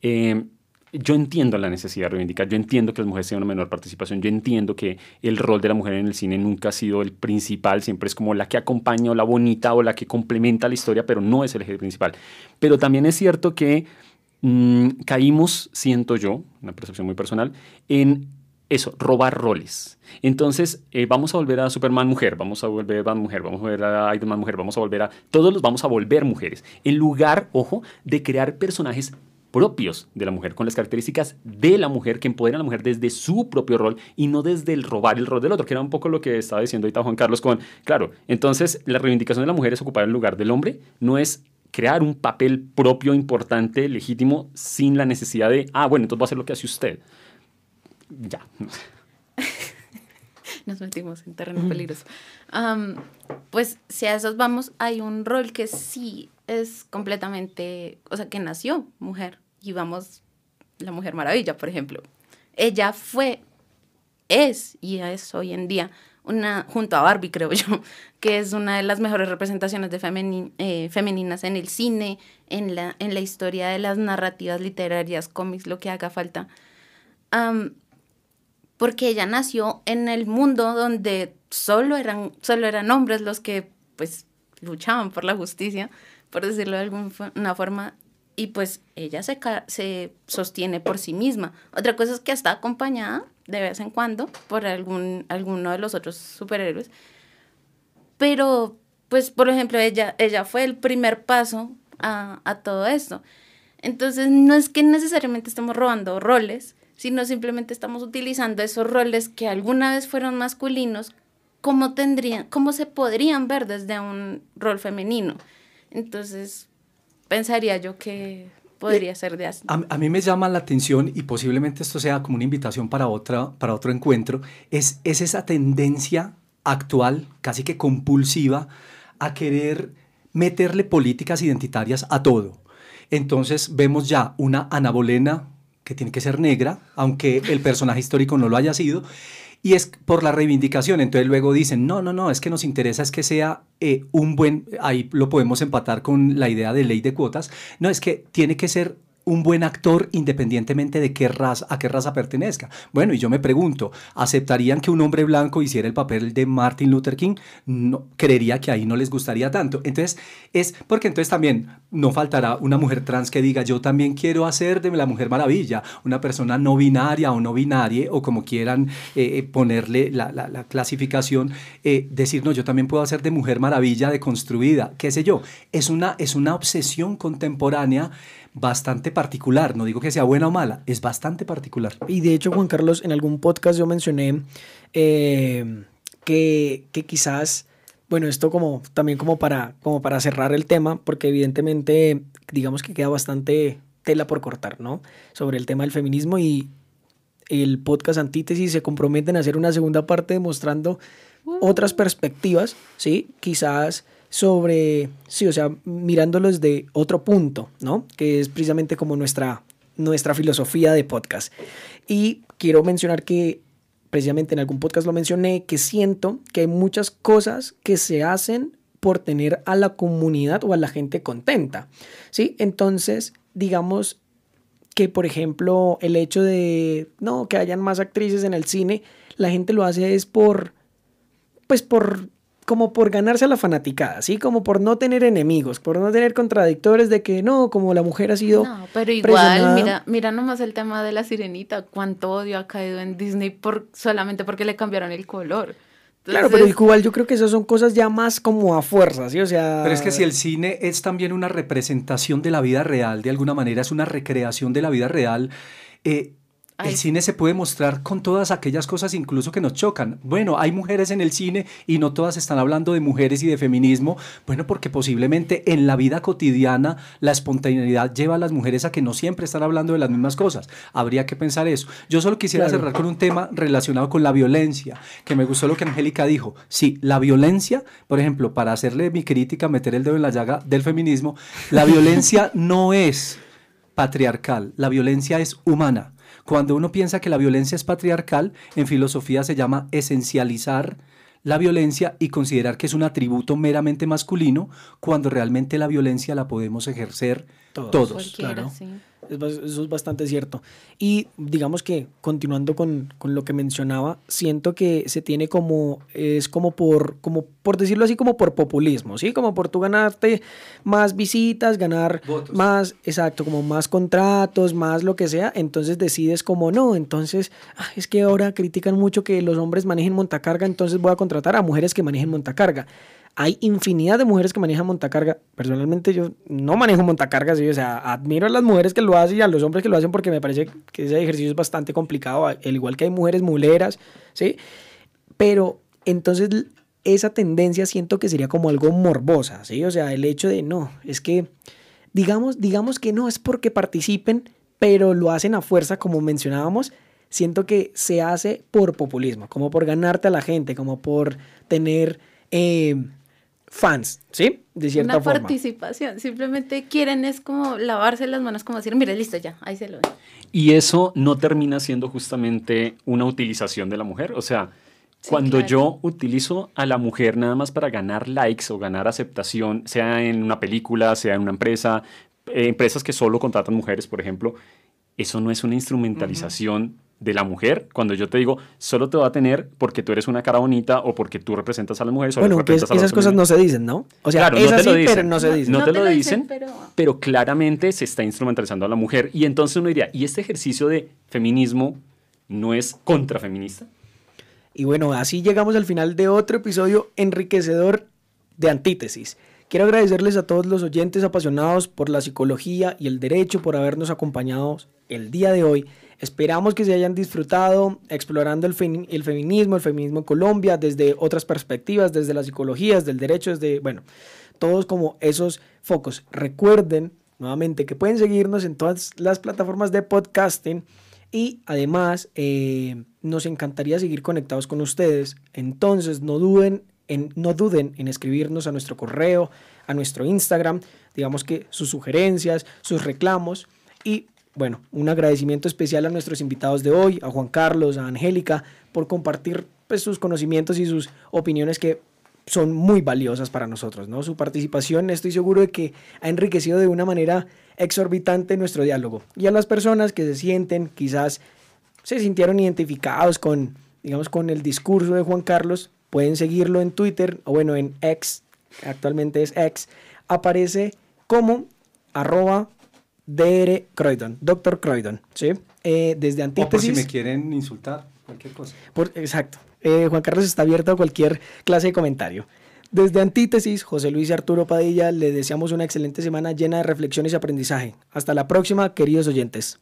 Speaker 2: Eh, yo entiendo la necesidad de reivindicar, yo entiendo que las mujeres tengan una menor participación, yo entiendo que el rol de la mujer en el cine nunca ha sido el principal, siempre es como la que acompaña o la bonita o la que complementa la historia, pero no es el eje principal. Pero también es cierto que mm, caímos, siento yo, una percepción muy personal, en eso, robar roles. Entonces, eh, vamos a volver a Superman mujer, vamos a volver a mujer, vamos a volver a Iron Man mujer, vamos a volver a... Todos los vamos a volver mujeres. En lugar, ojo, de crear personajes propios de la mujer, con las características de la mujer que empoderan a la mujer desde su propio rol y no desde el robar el rol del otro, que era un poco lo que estaba diciendo ahorita Juan Carlos con, claro, entonces la reivindicación de la mujer es ocupar el lugar del hombre, no es crear un papel propio, importante, legítimo, sin la necesidad de, ah, bueno, entonces va a hacer lo que hace usted. Ya.
Speaker 3: Nos metimos en terreno peligroso. pues si a esos vamos, hay un rol que sí es completamente, o sea, que nació mujer y vamos, la Mujer Maravilla, por ejemplo. Ella fue, es y es hoy en día una, junto a Barbie creo yo, que es una de las mejores representaciones de eh, femeninas en el cine, en la, en la historia de las narrativas literarias, cómics, lo que haga falta. porque ella nació en el mundo donde solo eran, solo eran hombres los que pues luchaban por la justicia, por decirlo de alguna forma, y pues ella se, se sostiene por sí misma. Otra cosa es que está acompañada de vez en cuando por algún, alguno de los otros superhéroes. Pero, pues, por ejemplo, ella, ella fue el primer paso a, a todo esto. Entonces, no es que necesariamente estemos robando roles, sino simplemente estamos utilizando esos roles que alguna vez fueron masculinos, como tendrían, cómo se podrían ver desde un rol femenino. Entonces, pensaría yo que podría ser de así.
Speaker 4: A, mí me llama la atención, y posiblemente esto sea como una invitación para, otra, para otro encuentro, es, es esa tendencia actual, casi que compulsiva, a querer meterle políticas identitarias a todo. Entonces vemos ya una Ana Bolena que tiene que ser negra, aunque el personaje histórico no lo haya sido, y es por la reivindicación. Entonces luego dicen, no, no, no, es que nos interesa es que sea eh, un buen, ahí lo podemos empatar con la idea de ley de cuotas, no, es que tiene que ser un buen actor independientemente de qué raza, a qué raza pertenezca. Bueno, y yo me pregunto, ¿aceptarían que un hombre blanco hiciera el papel de Martin Luther King? No, creería que ahí no les gustaría tanto. Entonces, es porque entonces también no faltará una mujer trans que diga, yo también quiero hacer de la Mujer Maravilla, una persona no binaria o no binaria, o como quieran eh, eh, ponerle la, clasificación, eh, decir, no, yo también puedo hacer de Mujer Maravilla deconstruida, qué sé yo. Es una, es una obsesión contemporánea bastante particular. No digo que sea buena o mala, es bastante particular.
Speaker 1: Y de hecho, Juan Carlos, en algún podcast yo mencioné eh, que, que, quizás, bueno, esto como también como para, como para cerrar el tema, porque evidentemente digamos que queda bastante tela por cortar, ¿no? Sobre el tema del feminismo y el podcast Antítesis se comprometen a hacer una segunda parte demostrando otras perspectivas, ¿sí? Quizás sobre, sí, o sea, mirándolos de otro punto, ¿no? Que es precisamente como nuestra, nuestra filosofía de podcast. Y quiero mencionar que precisamente en algún podcast lo mencioné, que siento que hay muchas cosas que se hacen por tener a la comunidad o a la gente contenta, ¿sí? Entonces, digamos que, por ejemplo, el hecho de, no, que hayan más actrices en el cine, la gente lo hace es por, pues por como por ganarse a la fanaticada, ¿sí? Como por no tener enemigos, por no tener contradictores de que no, como la mujer ha sido. No,
Speaker 3: pero igual, mira, mira nomás el tema de la sirenita, cuánto odio ha caído en Disney por, solamente porque le cambiaron el color.
Speaker 1: Claro, pero igual yo creo que esas son cosas ya más como a fuerza, ¿sí? O sea...
Speaker 4: Pero es que si el cine es también una representación de la vida real, de alguna manera es una recreación de la vida real, eh, el cine se puede mostrar con todas aquellas cosas incluso que nos chocan. Bueno, hay mujeres en el cine y no todas están hablando de mujeres y de feminismo. Bueno, porque posiblemente en la vida cotidiana la espontaneidad lleva a las mujeres a que no siempre están hablando de las mismas cosas. Habría que pensar eso. Yo solo quisiera cerrar con un tema relacionado con la violencia, que me gustó lo que Angélica dijo. Sí, la violencia, por ejemplo, para hacerle mi crítica, meter el dedo en la llaga del feminismo, la violencia no es patriarcal, la violencia es humana. Cuando uno piensa que la violencia es patriarcal, en filosofía se llama esencializar la violencia y considerar que es un atributo meramente masculino, cuando realmente la violencia la podemos ejercer todos. claro.
Speaker 1: Eso es bastante cierto. Y digamos que continuando con, con, lo que mencionaba, siento que se tiene como, es como por, como por decirlo así, como por populismo, ¿sí? Como por tú ganarte más visitas, ganar más, exacto, como más contratos, más lo que sea, entonces decides como no, entonces, ah, es que ahora critican mucho que los hombres manejen montacarga, entonces voy a contratar a mujeres que manejen montacarga hay infinidad de mujeres que manejan montacarga. Personalmente yo no manejo montacarga, ¿sí? o sea, admiro a las mujeres que lo hacen y a los hombres que lo hacen porque me parece que ese ejercicio es bastante complicado, al igual que hay mujeres muleras, ¿sí? Pero entonces esa tendencia siento que sería como algo morbosa, ¿sí? O sea, el hecho de no, es que digamos, digamos que no es porque participen, pero lo hacen a fuerza como mencionábamos, siento que se hace por populismo, como por ganarte a la gente, como por tener eh, fans, ¿sí?
Speaker 3: De cierta Una participación, simplemente quieren es como lavarse las manos, como decir, mire, listo ya, ahí se lo ven.
Speaker 2: Y eso no termina siendo justamente una utilización de la mujer, o sea, cuando yo utilizo a la mujer nada más para ganar likes o ganar aceptación, sea en una película, sea en una empresa, eh, empresas que solo contratan mujeres, por ejemplo, eso no es una instrumentalización de la mujer, cuando yo te digo, solo te va a tener porque tú eres una cara bonita o porque tú representas a las mujeres.
Speaker 1: Bueno, que esas cosas no se dicen, ¿no? O sea, claro, no te lo dicen, pero no se dicen.
Speaker 2: No, te, lo dicen, pero... claramente se está instrumentalizando a la mujer. Y entonces uno diría, ¿y este ejercicio de feminismo no es contrafeminista?
Speaker 1: Y bueno, así llegamos al final de otro episodio enriquecedor de Antítesis. Quiero agradecerles a todos los oyentes apasionados por la psicología y el derecho por habernos acompañado el día de hoy Esperamos que se hayan disfrutado explorando el, feminismo, el feminismo en Colombia, desde otras perspectivas, desde la psicología, desde el derecho, desde, bueno, todos como esos focos. Recuerden nuevamente que pueden seguirnos en todas las plataformas de podcasting y además eh, nos encantaría seguir conectados con ustedes. Entonces no duden, en, no duden en escribirnos a nuestro correo, a nuestro Instagram, digamos que sus sugerencias, sus reclamos y bueno, un agradecimiento especial a nuestros invitados de hoy, a Juan Carlos, a Angélica, por compartir pues, sus conocimientos y sus opiniones que son muy valiosas para nosotros, ¿no? Su participación estoy seguro de que ha enriquecido de una manera exorbitante nuestro diálogo. Y a las personas que se sienten, quizás se sintieron identificados con, digamos, con el discurso de Juan Carlos, pueden seguirlo en Twitter, o bueno, en X, actualmente es X, aparece como arroba DR Croydon, Dr. Croydon, ¿sí? Eh, desde Antítesis.
Speaker 4: O por si me quieren insultar, cualquier cosa.
Speaker 1: Por, exacto. Eh, Juan Carlos está abierto a cualquier clase de comentario. Desde Antítesis, José Luis y Arturo Padilla, le deseamos una excelente semana llena de reflexiones y aprendizaje. Hasta la próxima, queridos oyentes.